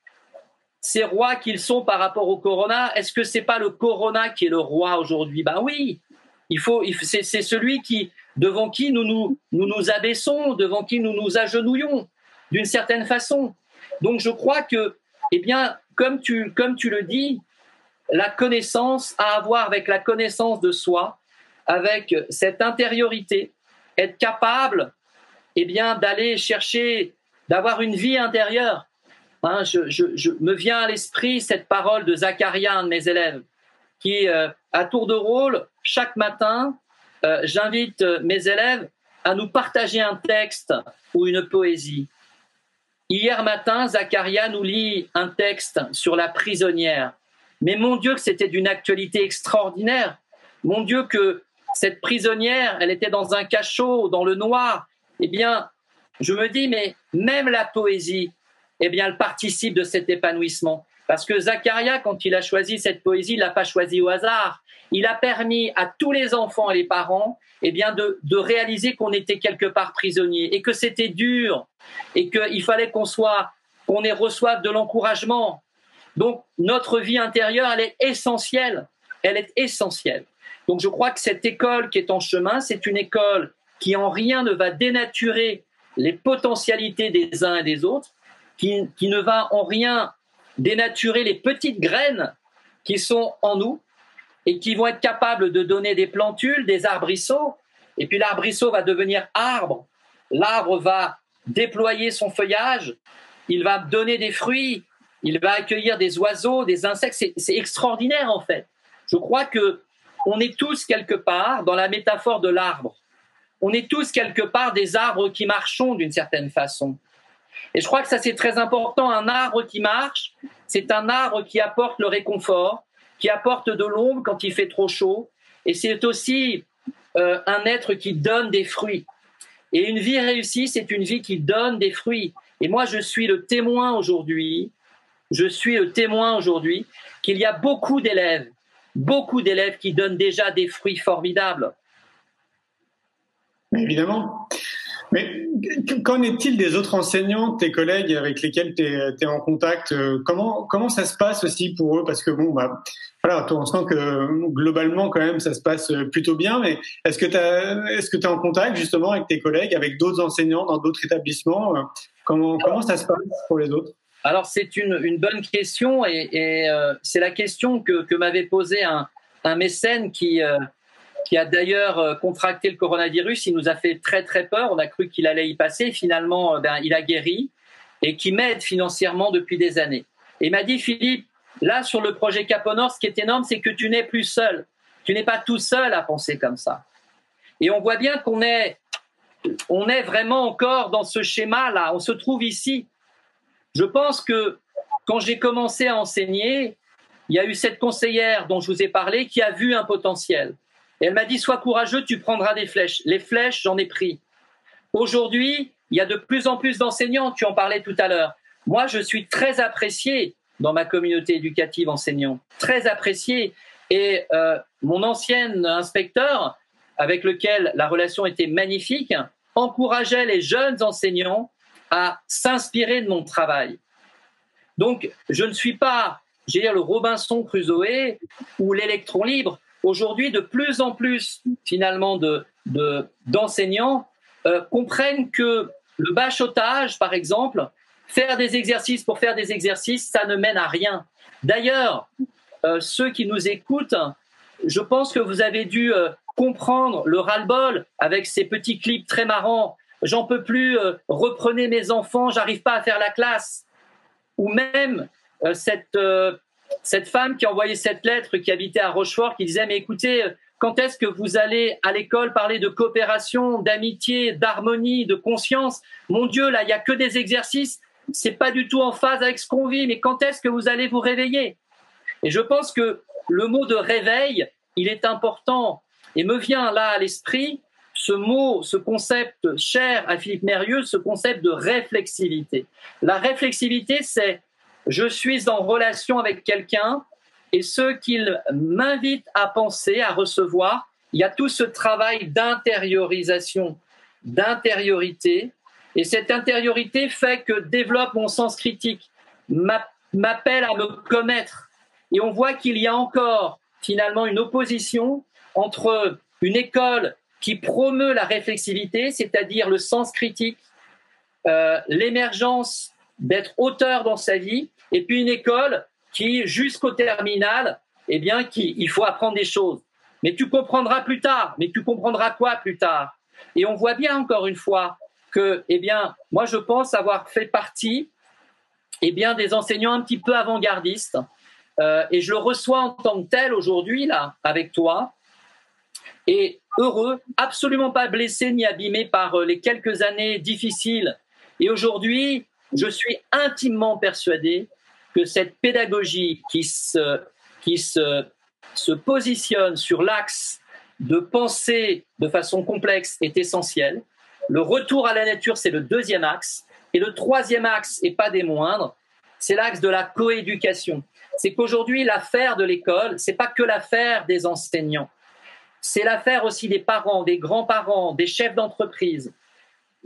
ces rois qu'ils sont par rapport au corona, est-ce que c'est pas le corona qui est le roi aujourd'hui? Ben oui, il faut, c'est, celui qui, devant qui nous nous, nous nous abaissons, devant qui nous nous agenouillons, d'une certaine façon. Donc je crois que, eh bien, comme tu, comme tu le dis, la connaissance à voir avec la connaissance de soi, avec cette intériorité, être capable eh bien, d'aller chercher, d'avoir une vie intérieure. Hein, je, me vient à l'esprit cette parole de Zacharia, un de mes élèves, qui, euh, à tour de rôle, chaque matin, euh, j'invite mes élèves à nous partager un texte ou une poésie. Hier matin, Zacharia nous lit un texte sur la prisonnière. Mais mon Dieu, que c'était d'une actualité extraordinaire. Mon Dieu, que cette prisonnière, elle était dans un cachot, dans le noir. Eh bien, je me dis, mais même la poésie, eh bien, elle participe de cet épanouissement. Parce que Zacharia, quand il a choisi cette poésie, il l'a pas choisi au hasard. Il a permis à tous les enfants et les parents eh bien de, de réaliser qu'on était quelque part prisonnier et que c'était dur et qu'il fallait qu'on soit, qu'on ait reçoive de l'encouragement. Donc notre vie intérieure, elle est essentielle. Elle est essentielle. Donc je crois que cette école qui est en chemin, c'est une école qui en rien ne va dénaturer les potentialités des uns et des autres, qui, qui ne va en rien dénaturer les petites graines qui sont en nous et qui vont être capables de donner des plantules, des arbrisseaux. Et puis l'arbrisseau va devenir arbre. L'arbre va déployer son feuillage, il va donner des fruits, il va accueillir des oiseaux, des insectes. C'est extraordinaire en fait. Je crois que on est tous quelque part dans la métaphore de l'arbre. On est tous quelque part des arbres qui marchons d'une certaine façon. Et je crois que ça c'est très important. Un arbre qui marche, c'est un arbre qui apporte le réconfort, qui apporte de l'ombre quand il fait trop chaud. Et c'est aussi euh, un être qui donne des fruits. Et une vie réussie, c'est une vie qui donne des fruits. Et moi, je suis le témoin aujourd'hui, je suis le témoin aujourd'hui qu'il y a beaucoup d'élèves, beaucoup d'élèves qui donnent déjà des fruits formidables. Évidemment. Mais qu'en est-il des autres enseignants, tes collègues avec lesquels tu es, en contact euh, comment, comment ça se passe aussi pour eux? Parce que bon, bah, voilà, on sent que globalement, quand même, ça se passe plutôt bien. Mais est-ce que tu es en contact justement avec tes collègues, avec d'autres enseignants dans d'autres établissements comment, comment ça se passe pour les autres? Alors c'est une, bonne question et, euh, c'est la question que, m'avait posée un, mécène qui, euh, a d'ailleurs euh, contracté le coronavirus. Il nous a fait très très peur. On a cru qu'il allait y passer. Finalement, ben, il a guéri et qui m'aide financièrement depuis des années. Et il m'a dit, Philippe, là sur le projet Caponor, ce qui est énorme, c'est que tu n'es plus seul. Tu n'es pas tout seul à penser comme ça. Et on voit bien qu'on est, on est vraiment encore dans ce schéma-là. On se trouve ici. Je pense que quand j'ai commencé à enseigner, il y a eu cette conseillère dont je vous ai parlé qui a vu un potentiel. Elle m'a dit, sois courageux, tu prendras des flèches. Les flèches, j'en ai pris. Aujourd'hui, il y a de plus en plus d'enseignants, tu en parlais tout à l'heure. Moi, je suis très apprécié dans ma communauté éducative enseignant, très apprécié. Et euh, mon ancien inspecteur, avec lequel la relation était magnifique, encourageait les jeunes enseignants à s'inspirer de mon travail. Donc, je ne suis pas, j'ai dire, le Robinson Crusoe ou l'électron libre. Aujourd'hui, de plus en plus, finalement, de, d'enseignants euh, comprennent que le bachotage, par exemple, faire des exercices pour faire des exercices, ça ne mène à rien. D'ailleurs, euh, ceux qui nous écoutent, je pense que vous avez dû euh, comprendre le ras-le-bol avec ces petits clips très marrants. J'en peux plus, reprenez mes enfants, j'arrive pas à faire la classe. Ou même cette cette femme qui a envoyé cette lettre, qui habitait à Rochefort, qui disait, mais écoutez, quand est-ce que vous allez à l'école parler de coopération, d'amitié, d'harmonie, de conscience? Mon Dieu, là, il n'y a que des exercices. C'est pas du tout en phase avec ce qu'on vit, mais quand est-ce que vous allez vous réveiller? Et je pense que le mot de réveil, il est important. Et me vient là à l'esprit ce mot, ce concept cher à Philippe Mérieux, ce concept de réflexivité. La réflexivité, c'est je suis en relation avec quelqu'un et ce qu'il m'invite à penser, à recevoir, il y a tout ce travail d'intériorisation, d'intériorité. Et cette intériorité fait que développe mon sens critique, m'appelle à me connaître. Et on voit qu'il y a encore finalement une opposition entre une école qui promeut la réflexivité, c'est-à-dire le sens critique, euh, l'émergence d'être auteur dans sa vie, et puis une école qui, jusqu'au terminal, eh bien, qui, il faut apprendre des choses. Mais tu comprendras plus tard. Mais tu comprendras quoi plus tard? Et on voit bien encore une fois que, eh bien, moi je pense avoir fait partie, eh bien, des enseignants un petit peu avant-gardistes. Euh, et je le reçois en tant que tel aujourd'hui là avec toi. Et heureux, absolument pas blessé ni abîmé par euh, les quelques années difficiles. Et aujourd'hui, je suis intimement persuadé que cette pédagogie qui se, qui se, se positionne sur l'axe de penser de façon complexe est essentielle. Le retour à la nature, c'est le deuxième axe. Et le troisième axe, et pas des moindres, c'est l'axe de la coéducation. C'est qu'aujourd'hui, l'affaire de l'école, c'est pas que l'affaire des enseignants. C'est l'affaire aussi des parents, des grands-parents, des chefs d'entreprise.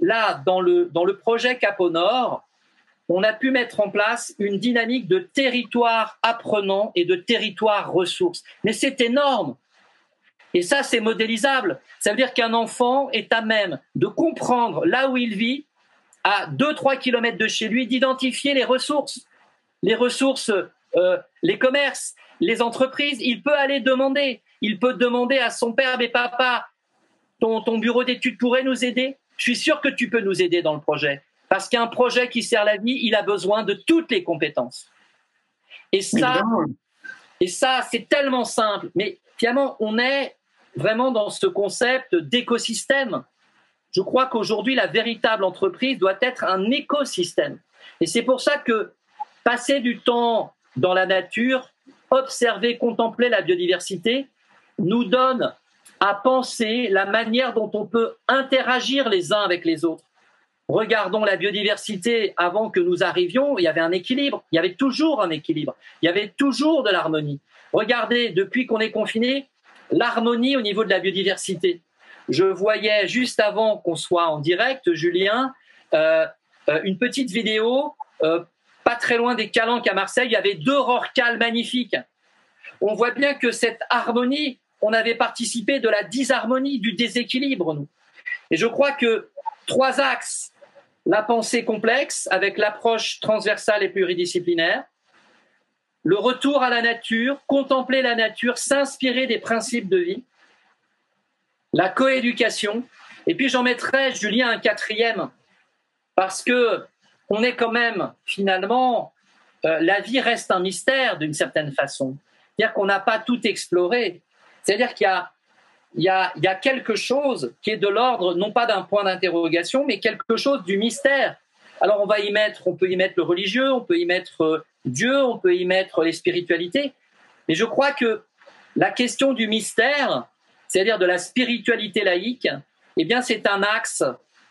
Là, dans le, projet Cap au Nord, on a pu mettre en place une dynamique de territoire apprenant et de territoire ressources. Mais c'est énorme. Et ça, c'est modélisable. Ça veut dire qu'un enfant est à même de comprendre là où il vit, à 2-3 kilomètres de chez lui, d'identifier les ressources. Les ressources, euh, les commerces, les entreprises. Il peut aller demander. Il peut demander à son père, mais papa, ton, ton bureau d'études pourrait nous aider? Je suis sûr que tu peux nous aider dans le projet. Parce qu'un projet qui sert la vie, il a besoin de toutes les compétences. Et ça, et ça c'est tellement simple. Mais finalement, on est vraiment dans ce concept d'écosystème. Je crois qu'aujourd'hui, la véritable entreprise doit être un écosystème. Et c'est pour ça que passer du temps dans la nature, observer, contempler la biodiversité, nous donne à penser la manière dont on peut interagir les uns avec les autres. Regardons la biodiversité avant que nous arrivions, il y avait un équilibre, il y avait toujours un équilibre, il y avait toujours de l'harmonie. Regardez, depuis qu'on est confiné, l'harmonie au niveau de la biodiversité. Je voyais juste avant qu'on soit en direct, Julien, euh, euh, une petite vidéo, euh, pas très loin des Calanques à Marseille, il y avait deux rorquals magnifiques. On voit bien que cette harmonie, on avait participé de la disharmonie, du déséquilibre, nous. Et je crois que trois axes, la pensée complexe avec l'approche transversale et pluridisciplinaire, le retour à la nature, contempler la nature, s'inspirer des principes de vie, la coéducation, et puis j'en mettrai, Julien, un quatrième, parce que on est quand même finalement, euh, la vie reste un mystère d'une certaine façon. C'est-à-dire qu'on n'a pas tout exploré. C'est-à-dire qu'il y a, quelque chose qui est de l'ordre, non pas d'un point d'interrogation, mais quelque chose du mystère. Alors on va y mettre, on peut y mettre le religieux, on peut y mettre euh, Dieu, on peut y mettre les spiritualités. Mais je crois que la question du mystère, c'est-à-dire de la spiritualité laïque, eh bien, c'est un axe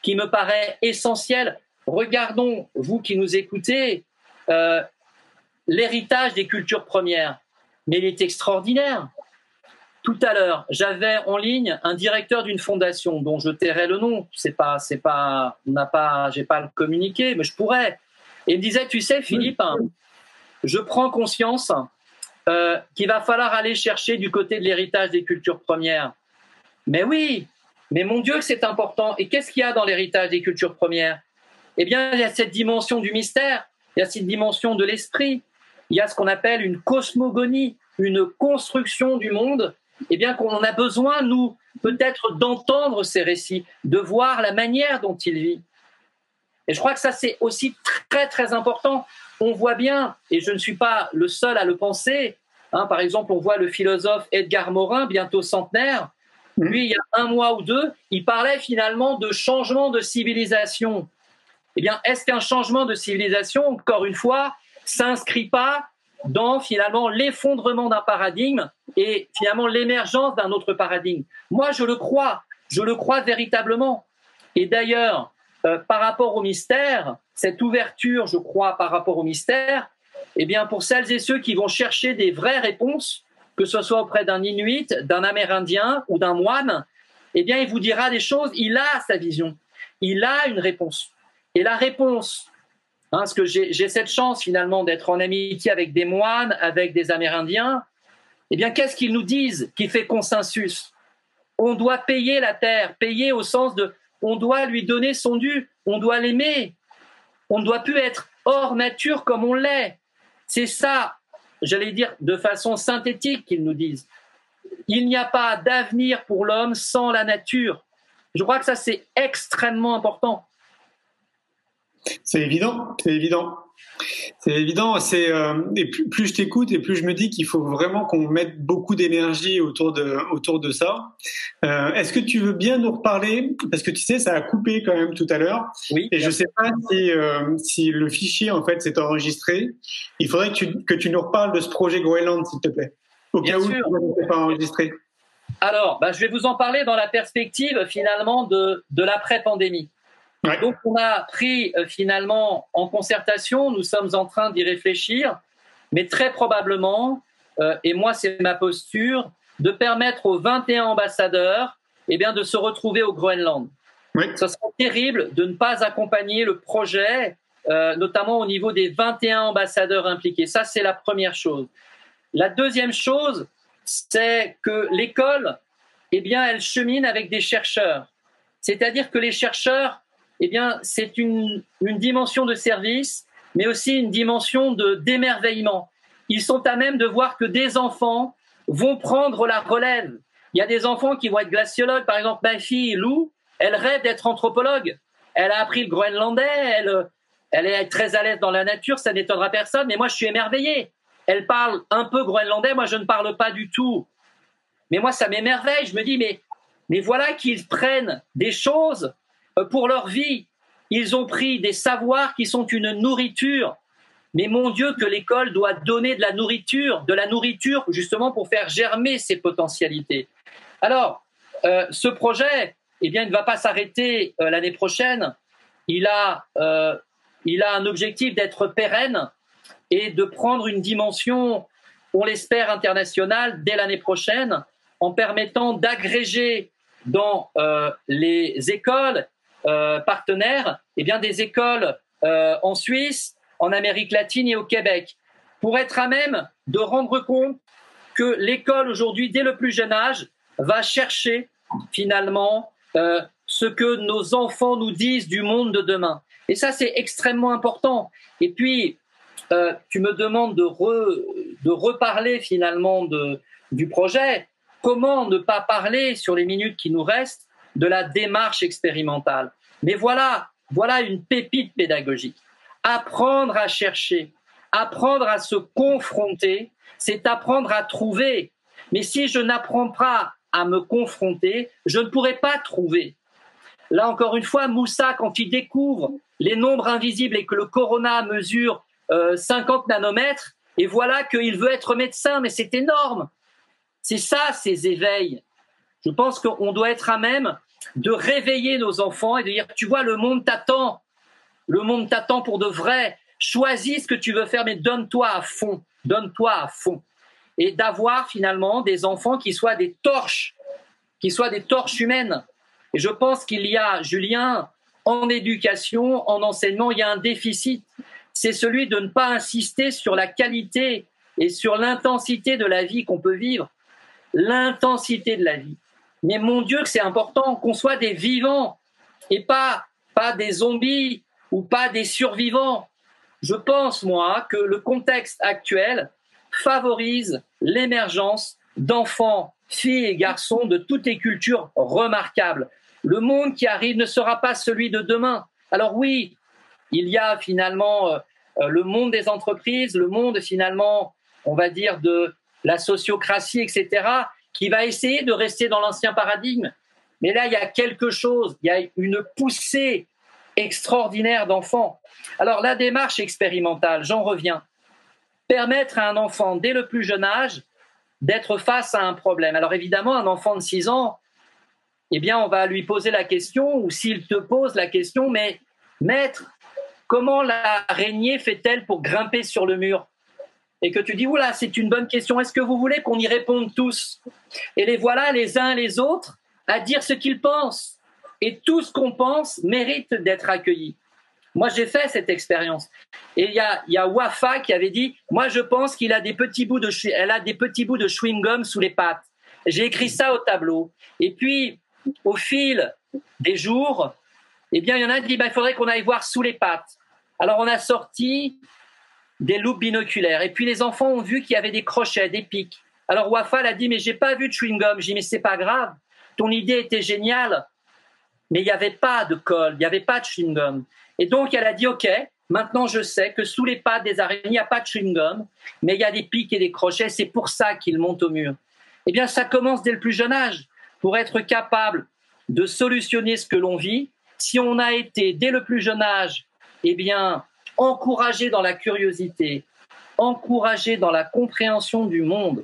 qui me paraît essentiel. Regardons, vous qui nous écoutez, euh, l'héritage des cultures premières. Mais il est extraordinaire. Tout à l'heure, j'avais en ligne un directeur d'une fondation dont je tairai le nom. C'est pas, c'est pas, on n'a pas, j'ai pas le communiqué, mais je pourrais. Et il me disait, tu sais, Philippe, je prends conscience euh, qu'il va falloir aller chercher du côté de l'héritage des cultures premières. Mais oui, mais mon Dieu, c'est important. Et qu'est-ce qu'il y a dans l'héritage des cultures premières? Eh bien, il y a cette dimension du mystère, il y a cette dimension de l'esprit, il y a ce qu'on appelle une cosmogonie, une construction du monde. Eh bien, qu'on a besoin, nous, peut-être d'entendre ces récits, de voir la manière dont il vit. Et je crois que ça, c'est aussi très, très important on voit bien, et je ne suis pas le seul à le penser, hein, par exemple, on voit le philosophe Edgar Morin, bientôt centenaire, mmh. lui, il y a un mois ou deux, il parlait finalement de changement de civilisation. Eh bien, est-ce qu'un changement de civilisation, encore une fois, s'inscrit pas dans finalement l'effondrement d'un paradigme et finalement l'émergence d'un autre paradigme Moi, je le crois, je le crois véritablement. Et d'ailleurs, euh, par rapport au mystère, cette ouverture, je crois, par rapport au mystère, eh bien, pour celles et ceux qui vont chercher des vraies réponses, que ce soit auprès d'un Inuit, d'un Amérindien ou d'un moine, eh bien, il vous dira des choses, il a sa vision, il a une réponse. Et la réponse, hein, parce que j'ai cette chance finalement d'être en amitié avec des moines, avec des Amérindiens, eh bien, qu'est-ce qu'ils nous disent qui fait consensus? On doit payer la terre, payer au sens de on doit lui donner son dû, on doit l'aimer. On ne doit plus être hors nature comme on l'est. C'est ça, j'allais dire de façon synthétique qu'ils nous disent. Il n'y a pas d'avenir pour l'homme sans la nature. Je crois que ça, c'est extrêmement important. C'est évident, c'est évident. C'est évident. C'est euh, et plus, je t'écoute et plus je me dis qu'il faut vraiment qu'on mette beaucoup d'énergie autour de autour de ça. Euh, Est-ce que tu veux bien nous reparler? Parce que tu sais ça a coupé quand même tout à l'heure. Oui. Et je sais pas si euh, si le fichier en fait s'est enregistré. Il faudrait que tu que tu nous reparles de ce projet Groenland s'il te plaît. Au bien cas sûr. où tu pas enregistré. Alors, bah, je vais vous en parler dans la perspective finalement de de l'après pandémie. Donc on a pris euh, finalement en concertation, nous sommes en train d'y réfléchir, mais très probablement, euh, et moi c'est ma posture, de permettre aux 21 ambassadeurs eh bien, de se retrouver au Groenland. Oui. Ce serait terrible de ne pas accompagner le projet, euh, notamment au niveau des 21 ambassadeurs impliqués. Ça, c'est la première chose. La deuxième chose, c'est que l'école, eh bien, elle chemine avec des chercheurs. C'est-à-dire que les chercheurs, eh bien, c'est une, une dimension de service, mais aussi une dimension de d'émerveillement. Ils sont à même de voir que des enfants vont prendre la relève. Il y a des enfants qui vont être glaciologues. Par exemple, ma fille Lou, elle rêve d'être anthropologue. Elle a appris le groenlandais, elle, elle est très à l'aise dans la nature, ça n'étonnera personne, mais moi je suis émerveillé. Elle parle un peu groenlandais, moi je ne parle pas du tout. Mais moi ça m'émerveille, je me dis, mais, mais voilà qu'ils prennent des choses pour leur vie. Ils ont pris des savoirs qui sont une nourriture. Mais mon Dieu, que l'école doit donner de la nourriture, de la nourriture justement pour faire germer ces potentialités. Alors, euh, ce projet, eh bien, il ne va pas s'arrêter euh, l'année prochaine. Il a, euh, il a un objectif d'être pérenne et de prendre une dimension, on l'espère, internationale dès l'année prochaine, en permettant d'agréger dans les écoles partenaires, eh bien, des écoles en Suisse, en Amérique latine et au Québec, pour être à même de rendre compte que l'école aujourd'hui, dès le plus jeune âge, va chercher finalement euh, ce que nos enfants nous disent du monde de demain. Et ça, c'est extrêmement important. Et puis, euh, tu me demandes de, de reparler finalement du projet. Comment ne pas parler sur les minutes qui nous restent de la démarche expérimentale? Mais voilà, voilà une pépite pédagogique apprendre à chercher, apprendre à se confronter, c'est apprendre à trouver. Mais si je n'apprends pas à me confronter, je ne pourrai pas trouver. Là encore une fois, Moussa, quand il découvre les nombres invisibles et que le corona mesure 50 euh, nanomètres, et voilà qu'il veut être médecin, mais c'est énorme. C'est ça, ces éveils. Je pense qu'on doit être à même de réveiller nos enfants et de dire, tu vois, le monde t'attend. Le monde t'attend pour de vrai. Choisis ce que tu veux faire, mais donne-toi à fond. Donne-toi à fond. Et d'avoir finalement des enfants qui soient des torches, qui soient des torches humaines. Et je pense qu'il y a, Julien, en éducation, en enseignement, il y a un déficit. C'est celui de ne pas insister sur la qualité et sur l'intensité de la vie qu'on peut vivre. L'intensité de la vie. Mais mon Dieu, que c'est important qu'on soit des vivants et pas, pas des zombies ou pas des survivants. Je pense, moi, que le contexte actuel favorise l'émergence d'enfants, filles et garçons de toutes les cultures remarquables. Le monde qui arrive ne sera pas celui de demain. Alors oui, il y a finalement euh, euh, le monde des entreprises, le monde finalement, on va dire, de la sociocratie, etc., qui va essayer de rester dans l'ancien paradigme. Mais là, il y a quelque chose, il y a une poussée extraordinaire d'enfants. Alors la démarche expérimentale, j'en reviens, permettre à un enfant dès le plus jeune âge d'être face à un problème. Alors évidemment, un enfant de 6 ans, eh bien, on va lui poser la question, ou s'il te pose la question, mais maître, comment l'araignée fait-elle pour grimper sur le mur? Et que tu dis, oula, c'est une bonne question, est-ce que vous voulez qu'on y réponde tous Et les voilà les uns les autres à dire ce qu'ils pensent. Et tout ce qu'on pense mérite d'être accueilli. Moi, j'ai fait cette expérience. Et il y a, y a Wafa qui avait dit, moi, je pense qu'il a des petits bouts de, elle a des petits bouts de chewing gum sous les pattes. J'ai écrit ça au tableau. Et puis, au fil des jours, eh bien, il y en a qui dit, bah, il faudrait qu'on aille voir sous les pattes. Alors, on a sorti des loupes binoculaires. Et puis, les enfants ont vu qu'il y avait des crochets, des pics. Alors, Wafa a dit, mais j'ai pas vu de chewing gum. J'ai dit, mais c'est pas grave. Ton idée était géniale mais il n'y avait pas de colle, il n'y avait pas de chewing-gum. Et donc, elle a dit, OK, maintenant je sais que sous les pattes des araignées, il n'y a pas de chewing-gum, mais il y a des pics et des crochets, c'est pour ça qu'ils montent au mur. Eh bien, ça commence dès le plus jeune âge, pour être capable de solutionner ce que l'on vit. Si on a été dès le plus jeune âge, eh bien, encouragé dans la curiosité, encouragé dans la compréhension du monde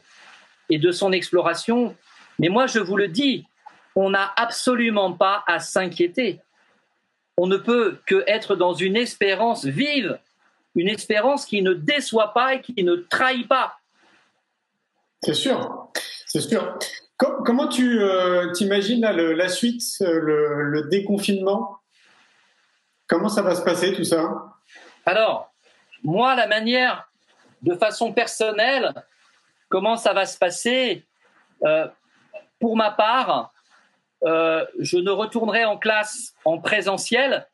et de son exploration, mais moi je vous le dis, on n'a absolument pas à s'inquiéter. on ne peut que être dans une espérance vive, une espérance qui ne déçoit pas et qui ne trahit pas. C'est sûr, c'est sûr. comment tu euh, t'imagines la suite, euh, le, déconfinement? Comment ça va se passer tout ça? Alors, moi, la manière, de façon personnelle, comment ça va se passer euh, Pour ma part, je ne retournerai en classe en présentiel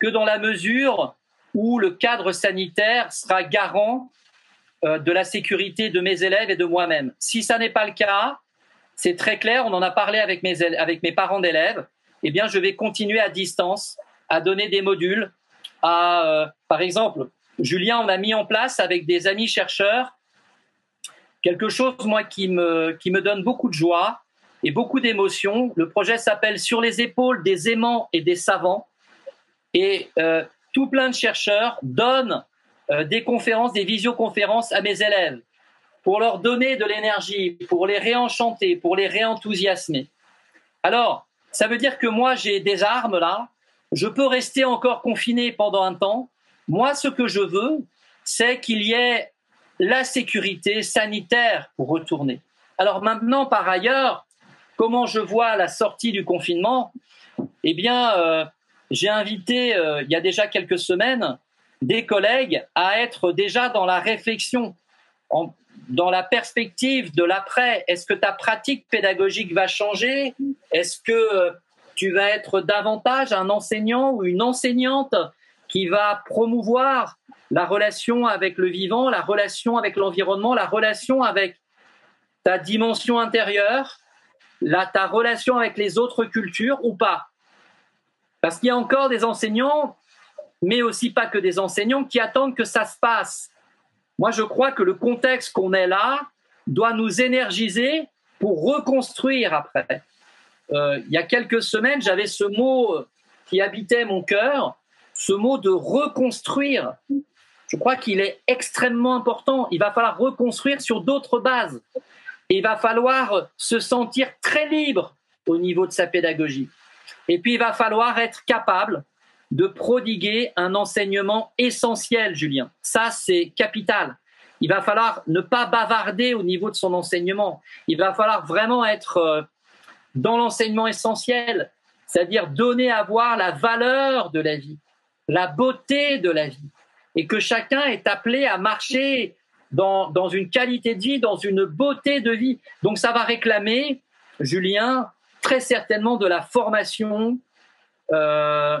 que dans la mesure où le cadre sanitaire sera garant euh, de la sécurité de mes élèves et de moi-même. Si ça n'est pas le cas, c'est très clair, on en a parlé avec mes, avec mes parents d'élèves, eh bien, je vais continuer à distance à donner des modules. Euh, par exemple, Julien, on a mis en place avec des amis chercheurs quelque chose, moi, qui me, qui me donne beaucoup de joie et beaucoup d'émotion. Le projet s'appelle Sur les épaules des aimants et des savants. Et euh, tout plein de chercheurs donnent euh, des conférences, des visioconférences à mes élèves pour leur donner de l'énergie, pour les réenchanter, pour les réenthousiasmer. Alors, ça veut dire que moi, j'ai des armes là, je peux rester encore confiné pendant un temps. Moi, ce que je veux, c'est qu'il y ait la sécurité sanitaire pour retourner. Alors maintenant, par ailleurs, comment je vois la sortie du confinement? Eh bien, euh, j'ai invité, euh, il y a déjà quelques semaines, des collègues à être déjà dans la réflexion, dans la perspective de l'après. Est-ce que ta pratique pédagogique va changer? Est-ce que tu vas être davantage un enseignant ou une enseignante qui va promouvoir la relation avec le vivant, la relation avec l'environnement, la relation avec ta dimension intérieure, ta relation avec les autres cultures ou pas Parce qu'il y a encore des enseignants mais aussi pas que des enseignants qui attendent que ça se passe. Moi, je crois que le contexte qu'on est là doit nous énergiser pour reconstruire après. Euh, il y a quelques semaines, j'avais ce mot qui habitait mon cœur, ce mot de reconstruire. Je crois qu'il est extrêmement important. Il va falloir reconstruire sur d'autres bases. Il va falloir se sentir très libre au niveau de sa pédagogie. Et puis, il va falloir être capable de prodiguer un enseignement essentiel, Julien. Ça, c'est capital. Il va falloir ne pas bavarder au niveau de son enseignement. Il va falloir vraiment être euh, dans l'enseignement essentiel, c'est-à-dire donner à voir la valeur de la vie, la beauté de la vie, et que chacun est appelé à marcher dans, une qualité de vie, dans une beauté de vie. Donc ça va réclamer, Julien, très certainement de la formation, euh,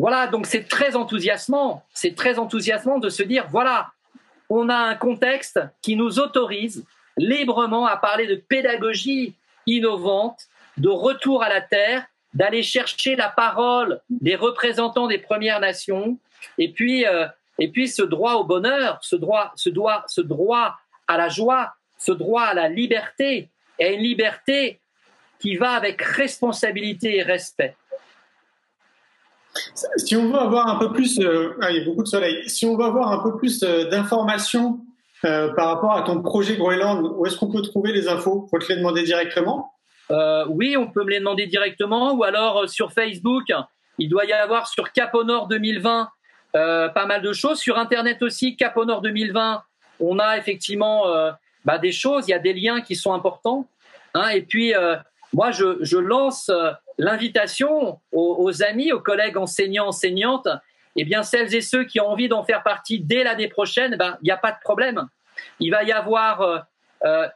voilà, donc c'est très enthousiasmant. C'est très enthousiasmant de se dire, voilà, on a un contexte qui nous autorise librement à parler de pédagogie innovante, de retour à la terre, d'aller chercher la parole des représentants des Premières Nations, et puis, euh, et puis ce droit au bonheur, ce droit, ce, droit, ce droit à la joie, ce droit à la liberté, et une liberté qui va avec responsabilité et respect. Si on veut avoir un peu plus, euh, ah, il y a beaucoup de soleil. Si on veut avoir un peu plus euh, d'informations euh, par rapport à ton projet Groenland, où est-ce qu'on peut trouver les infos? Faut te les demander directement? Oui, on peut me les demander directement, ou alors sur Facebook. Il doit y avoir sur Cap au Nord 2020 pas mal de choses. Sur Internet aussi, Cap Nord 2020, on a effectivement bah, des choses. Il y a des liens qui sont importants. Hein, et puis moi, je lance l'invitation aux, amis, aux collègues enseignants, enseignantes, eh bien, celles et ceux qui ont envie d'en faire partie dès l'année prochaine, ben, il n'y a pas de problème. Il va y avoir, euh, euh,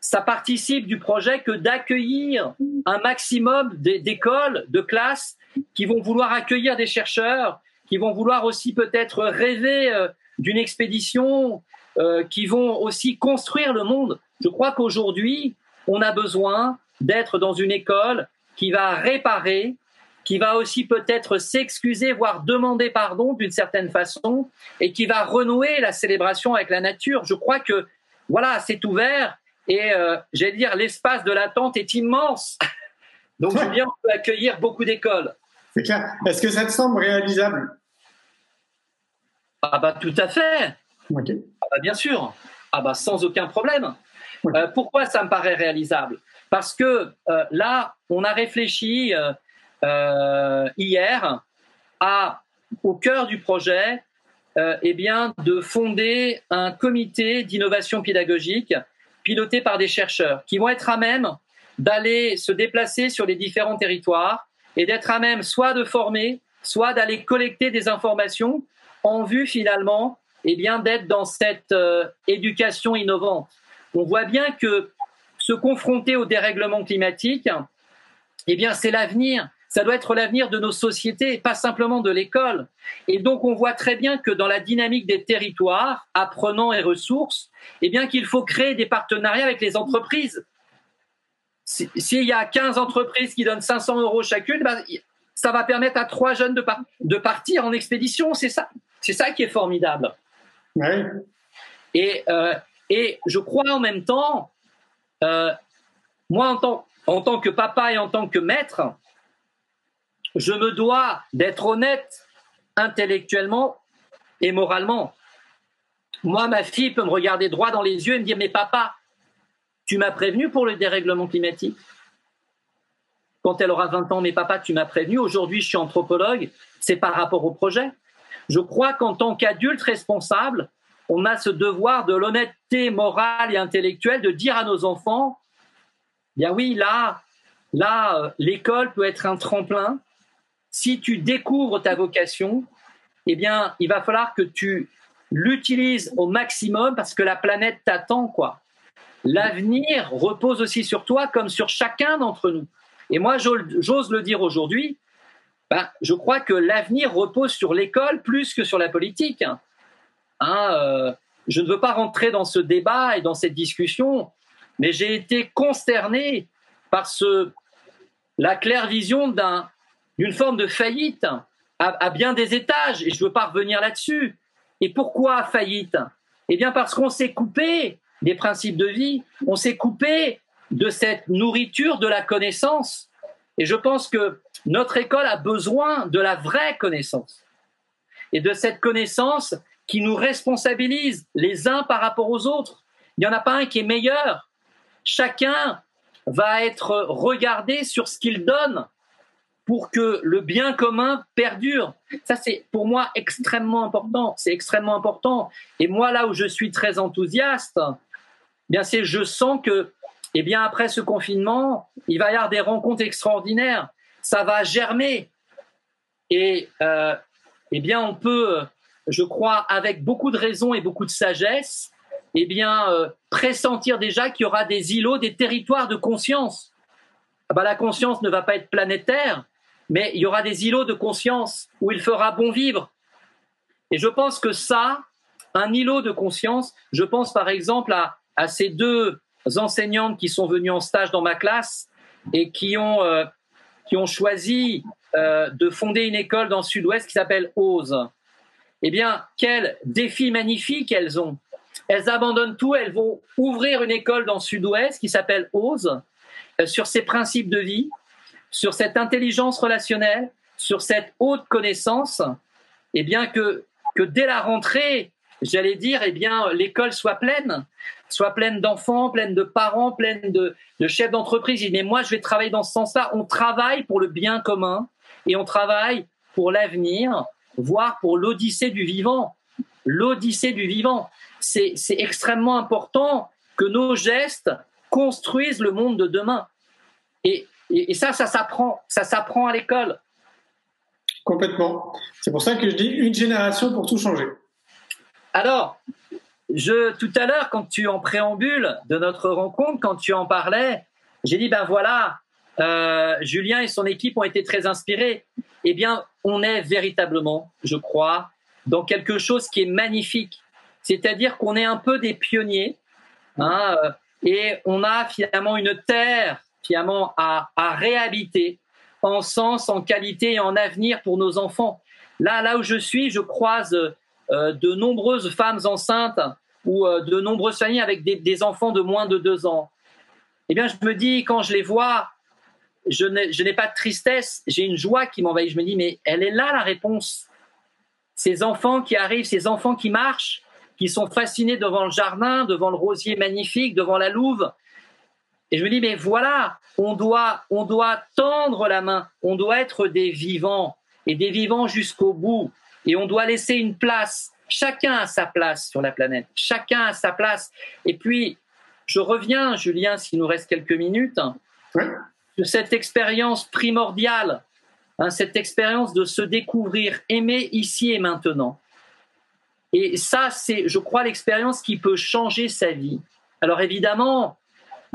ça participe du projet que d'accueillir un maximum d'écoles, de classes qui vont vouloir accueillir des chercheurs, qui vont vouloir aussi peut-être rêver euh, d'une expédition, qui vont aussi construire le monde. Je crois qu'aujourd'hui, on a besoin d'être dans une école qui va réparer, qui va aussi peut-être s'excuser, voire demander pardon d'une certaine façon, et qui va renouer la célébration avec la nature. Je crois que voilà, c'est ouvert et euh, j'allais dire l'espace de l'attente est immense. Donc Julien, on peut accueillir beaucoup d'écoles. C'est clair. Est-ce que ça te semble réalisable? Ah bah tout à fait. Ah bah, bien sûr. Ah bah sans aucun problème. Euh, pourquoi ça me paraît réalisable? Parce que euh, là, on a réfléchi, euh, hier a au cœur du projet eh bien, de fonder un comité d'innovation pédagogique piloté par des chercheurs qui vont être à même d'aller se déplacer sur les différents territoires et d'être à même soit de former, soit d'aller collecter des informations en vue finalement eh bien d'être dans cette euh, éducation innovante. On voit bien que se confronter au dérèglement climatique, eh bien c'est l'avenir. Ça doit être l'avenir de nos sociétés, pas simplement de l'école. Et donc, on voit très bien que dans la dynamique des territoires, apprenants et ressources, eh bien qu'il faut créer des partenariats avec les entreprises. S'il y a 15 entreprises qui donnent 500 euros chacune, ben, ça va permettre à trois jeunes de, de partir en expédition. C'est ça, c'est ça qui est formidable. Et, euh, et je crois en même temps, euh, moi en tant, en tant que papa et en tant que maître, je me dois d'être honnête intellectuellement et moralement. Moi, ma fille peut me regarder droit dans les yeux et me dire, mais papa, tu m'as prévenu pour le dérèglement climatique Quand elle aura 20 ans, mais papa, tu m'as prévenu, aujourd'hui je suis anthropologue, c'est par rapport au projet. Je crois qu'en tant qu'adulte responsable, on a ce devoir de l'honnêteté morale et intellectuelle de dire à nos enfants, bien oui, là, euh, l'école peut être un tremplin si tu découvres ta vocation, eh bien, il va falloir que tu l'utilises au maximum parce que la planète t'attend, quoi. L'avenir repose aussi sur toi comme sur chacun d'entre nous. Et moi, j'ose le dire aujourd'hui, ben, je crois que l'avenir repose sur l'école plus que sur la politique. Hein, euh, je ne veux pas rentrer dans ce débat et dans cette discussion, mais j'ai été consterné par ce, la claire vision d'un d'une forme de faillite à, bien des étages, et je ne veux pas revenir là-dessus. Et pourquoi faillite? Eh bien parce qu'on s'est coupé des principes de vie, on s'est coupé de cette nourriture de la connaissance. Et je pense que notre école a besoin de la vraie connaissance et de cette connaissance qui nous responsabilise les uns par rapport aux autres. Il n'y en a pas un qui est meilleur. Chacun va être regardé sur ce qu'il donne pour que le bien commun perdure. Ça, c'est pour moi extrêmement important. C'est extrêmement important. Et moi, là où je suis très enthousiaste, eh bien, c'est je sens que, eh bien, après ce confinement, il va y avoir des rencontres extraordinaires. Ça va germer. Et, euh, eh bien, on peut, je crois, avec beaucoup de raison et beaucoup de sagesse, eh bien, euh, pressentir déjà qu'il y aura des îlots, des territoires de conscience. Ah bah, la conscience ne va pas être planétaire, mais il y aura des îlots de conscience où il fera bon vivre. Et je pense que ça, un îlot de conscience, je pense par exemple à, ces deux enseignantes qui sont venues en stage dans ma classe et qui ont, euh, qui ont choisi euh, de fonder une école dans le sud-ouest qui s'appelle OSE. Eh bien, quel défi magnifique elles ont. Elles abandonnent tout, elles vont ouvrir une école dans le sud-ouest qui s'appelle OSE euh, sur ses principes de vie, sur cette intelligence relationnelle, sur cette haute connaissance, et eh bien que, que dès la rentrée, j'allais dire, eh bien l'école soit pleine, soit pleine d'enfants, pleine de parents, pleine de, de chefs d'entreprise. Mais moi, je vais travailler dans ce sens-là. On travaille pour le bien commun et on travaille pour l'avenir, voire pour l'odyssée du vivant. L'odyssée du vivant. C'est extrêmement important que nos gestes construisent le monde de demain. Et et, ça, ça s'apprend, ça s'apprend à l'école. Complètement. C'est pour ça que je dis une génération pour tout changer. Alors, je, tout à l'heure, quand tu en préambule de notre rencontre, quand tu en parlais, j'ai dit ben voilà, euh, Julien et son équipe ont été très inspirés. Eh bien, on est véritablement, je crois, dans quelque chose qui est magnifique. C'est-à-dire qu'on est un peu des pionniers, hein, et on a finalement une terre finalement à, réhabiter en sens, en qualité et en avenir pour nos enfants. Là, là où je suis, je croise euh, de nombreuses femmes enceintes ou euh, de nombreuses familles avec des, enfants de moins de deux ans. Eh bien, je me dis, quand je les vois, je n'ai pas de tristesse, j'ai une joie qui m'envahit. Je me dis, mais elle est là la réponse. Ces enfants qui arrivent, ces enfants qui marchent, qui sont fascinés devant le jardin, devant le rosier magnifique, devant la louve, Et je me dis, mais voilà, on doit, on doit tendre la main, on doit être des vivants, et des vivants jusqu'au bout, et on doit laisser une place. Chacun a sa place sur la planète, chacun a sa place. Et puis, je reviens, Julien, s'il nous reste quelques minutes, de cette expérience primordiale, hein, cette expérience de se découvrir, aimer ici et maintenant. Et ça, c'est, je crois, l'expérience qui peut changer sa vie. Alors évidemment,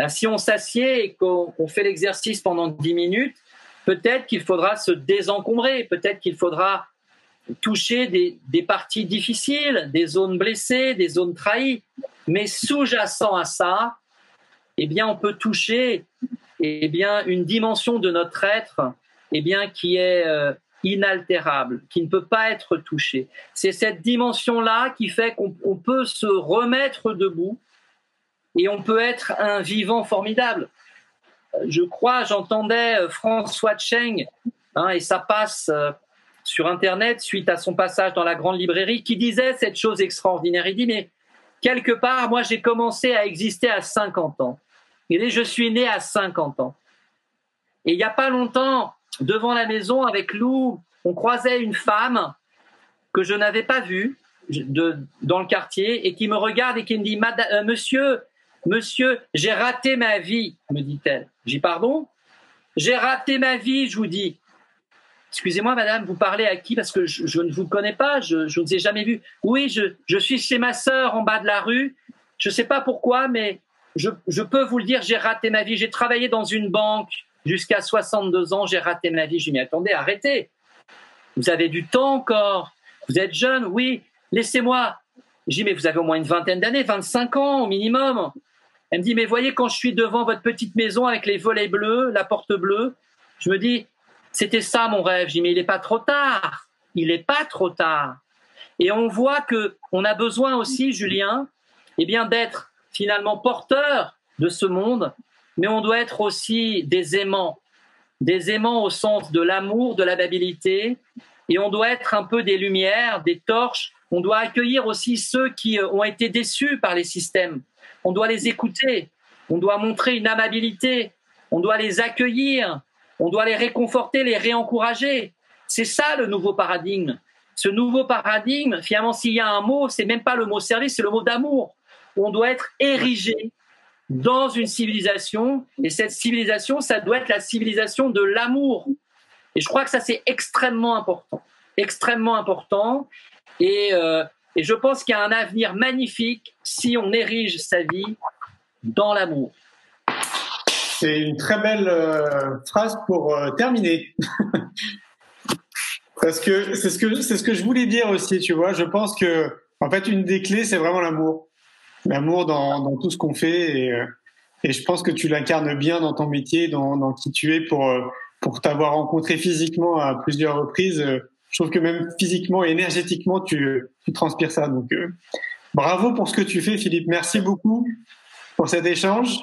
ben, si on s'assied et qu'on fait l'exercice pendant 10 minutes, peut-être qu'il faudra se désencombrer, peut-être qu'il faudra toucher des, des, parties difficiles, des zones blessées, des zones trahies. Mais sous-jacent à ça, eh bien, on peut toucher eh bien, une dimension de notre être eh bien, qui est euh, inaltérable, qui ne peut pas être touchée. C'est cette dimension-là qui fait qu'on peut se remettre debout et on peut être un vivant formidable. Je crois, j'entendais euh, François Cheng, hein, et ça passe euh, sur Internet suite à son passage dans la grande librairie, qui disait cette chose extraordinaire. Il dit, mais quelque part, moi j'ai commencé à exister à 50 ans. Et je suis né à 50 ans. Et il n'y a pas longtemps, devant la maison avec Lou, on croisait une femme que je n'avais pas vue dans le quartier et qui me regarde et qui me dit euh, Monsieur, monsieur, j'ai raté ma vie, me dit-elle. J'ai pardon? J'ai raté ma vie, je vous dis. Excusez-moi, madame, vous parlez à qui? Parce que je, ne vous connais pas, je, ne vous ai jamais vu. Oui, je, suis chez ma sœur en bas de la rue. Je ne sais pas pourquoi, mais je, peux vous le dire, j'ai raté ma vie. J'ai travaillé dans une banque jusqu'à 62 ans, j'ai raté ma vie. Je dit, attendez, arrêtez. Vous avez du temps encore. Vous êtes jeune, oui. Laissez-moi. J'ai dit, mais vous avez au moins une vingtaine d'années, 25 ans au minimum. Elle me dit, mais voyez, quand je suis devant votre petite maison avec les volets bleus, la porte bleue, je me dis, c'était ça mon rêve. J'ai dit, mais il n'est pas trop tard. Il n'est pas trop tard. Et on voit que on a besoin aussi, Julien, eh bien, d'être finalement porteur de ce monde, mais on doit être aussi des aimants, des aimants au sens de l'amour, de l'amabilité, et on doit être un peu des lumières, des torches. On doit accueillir aussi ceux qui euh, ont été déçus par les systèmes. On doit les écouter, on doit montrer une amabilité, on doit les accueillir, on doit les réconforter, les réencourager. C'est ça le nouveau paradigme. Ce nouveau paradigme, finalement, s'il y a un mot, c'est même pas le mot service, c'est le mot d'amour. On doit être érigé dans une civilisation, et cette civilisation, ça doit être la civilisation de l'amour. Et je crois que ça, c'est extrêmement important, extrêmement important. Et, euh, et je pense qu'il y a un avenir magnifique si on érige sa vie dans l'amour. C'est une très belle euh, phrase pour euh, terminer. Parce que c'est ce que c'est ce que je voulais dire aussi, tu vois. Je pense que en fait une des clés c'est vraiment l'amour l'amour dans, dans, tout ce qu'on fait. Et, euh, et, je pense que tu l'incarnes bien dans ton métier, dans, dans qui tu es pour, euh, pour t'avoir rencontré physiquement à plusieurs reprises. Euh, je trouve que même physiquement et énergétiquement, tu, tu transpires ça. Donc, bravo pour ce que tu fais, Philippe. Merci beaucoup pour cet échange.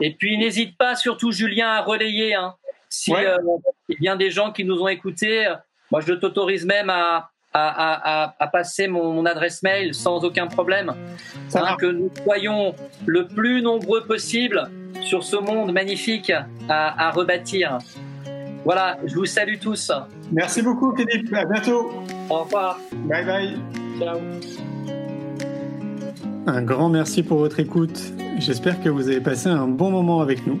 Et puis, n'hésite pas, surtout Julien, à relayer. Hein. Si il y a bien des gens qui nous ont écoutés, moi, je t'autorise même à, à, à, passer mon, adresse mail sans aucun problème. Hein, que nous soyons le plus nombreux possible sur ce monde magnifique à, à rebâtir. Voilà, je vous salue tous. Merci beaucoup, Philippe. À bientôt. Au revoir. Bye bye. Ciao. Un grand merci pour votre écoute. J'espère que vous avez passé un bon moment avec nous.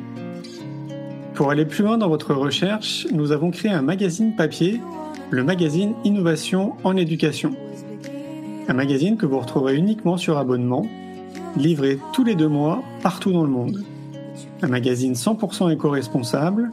Pour aller plus loin dans votre recherche, nous avons créé un magazine papier le magazine Innovation en éducation. Un magazine que vous retrouverez uniquement sur abonnement, livré tous les deux mois partout dans le monde. Un magazine 100% éco-responsable,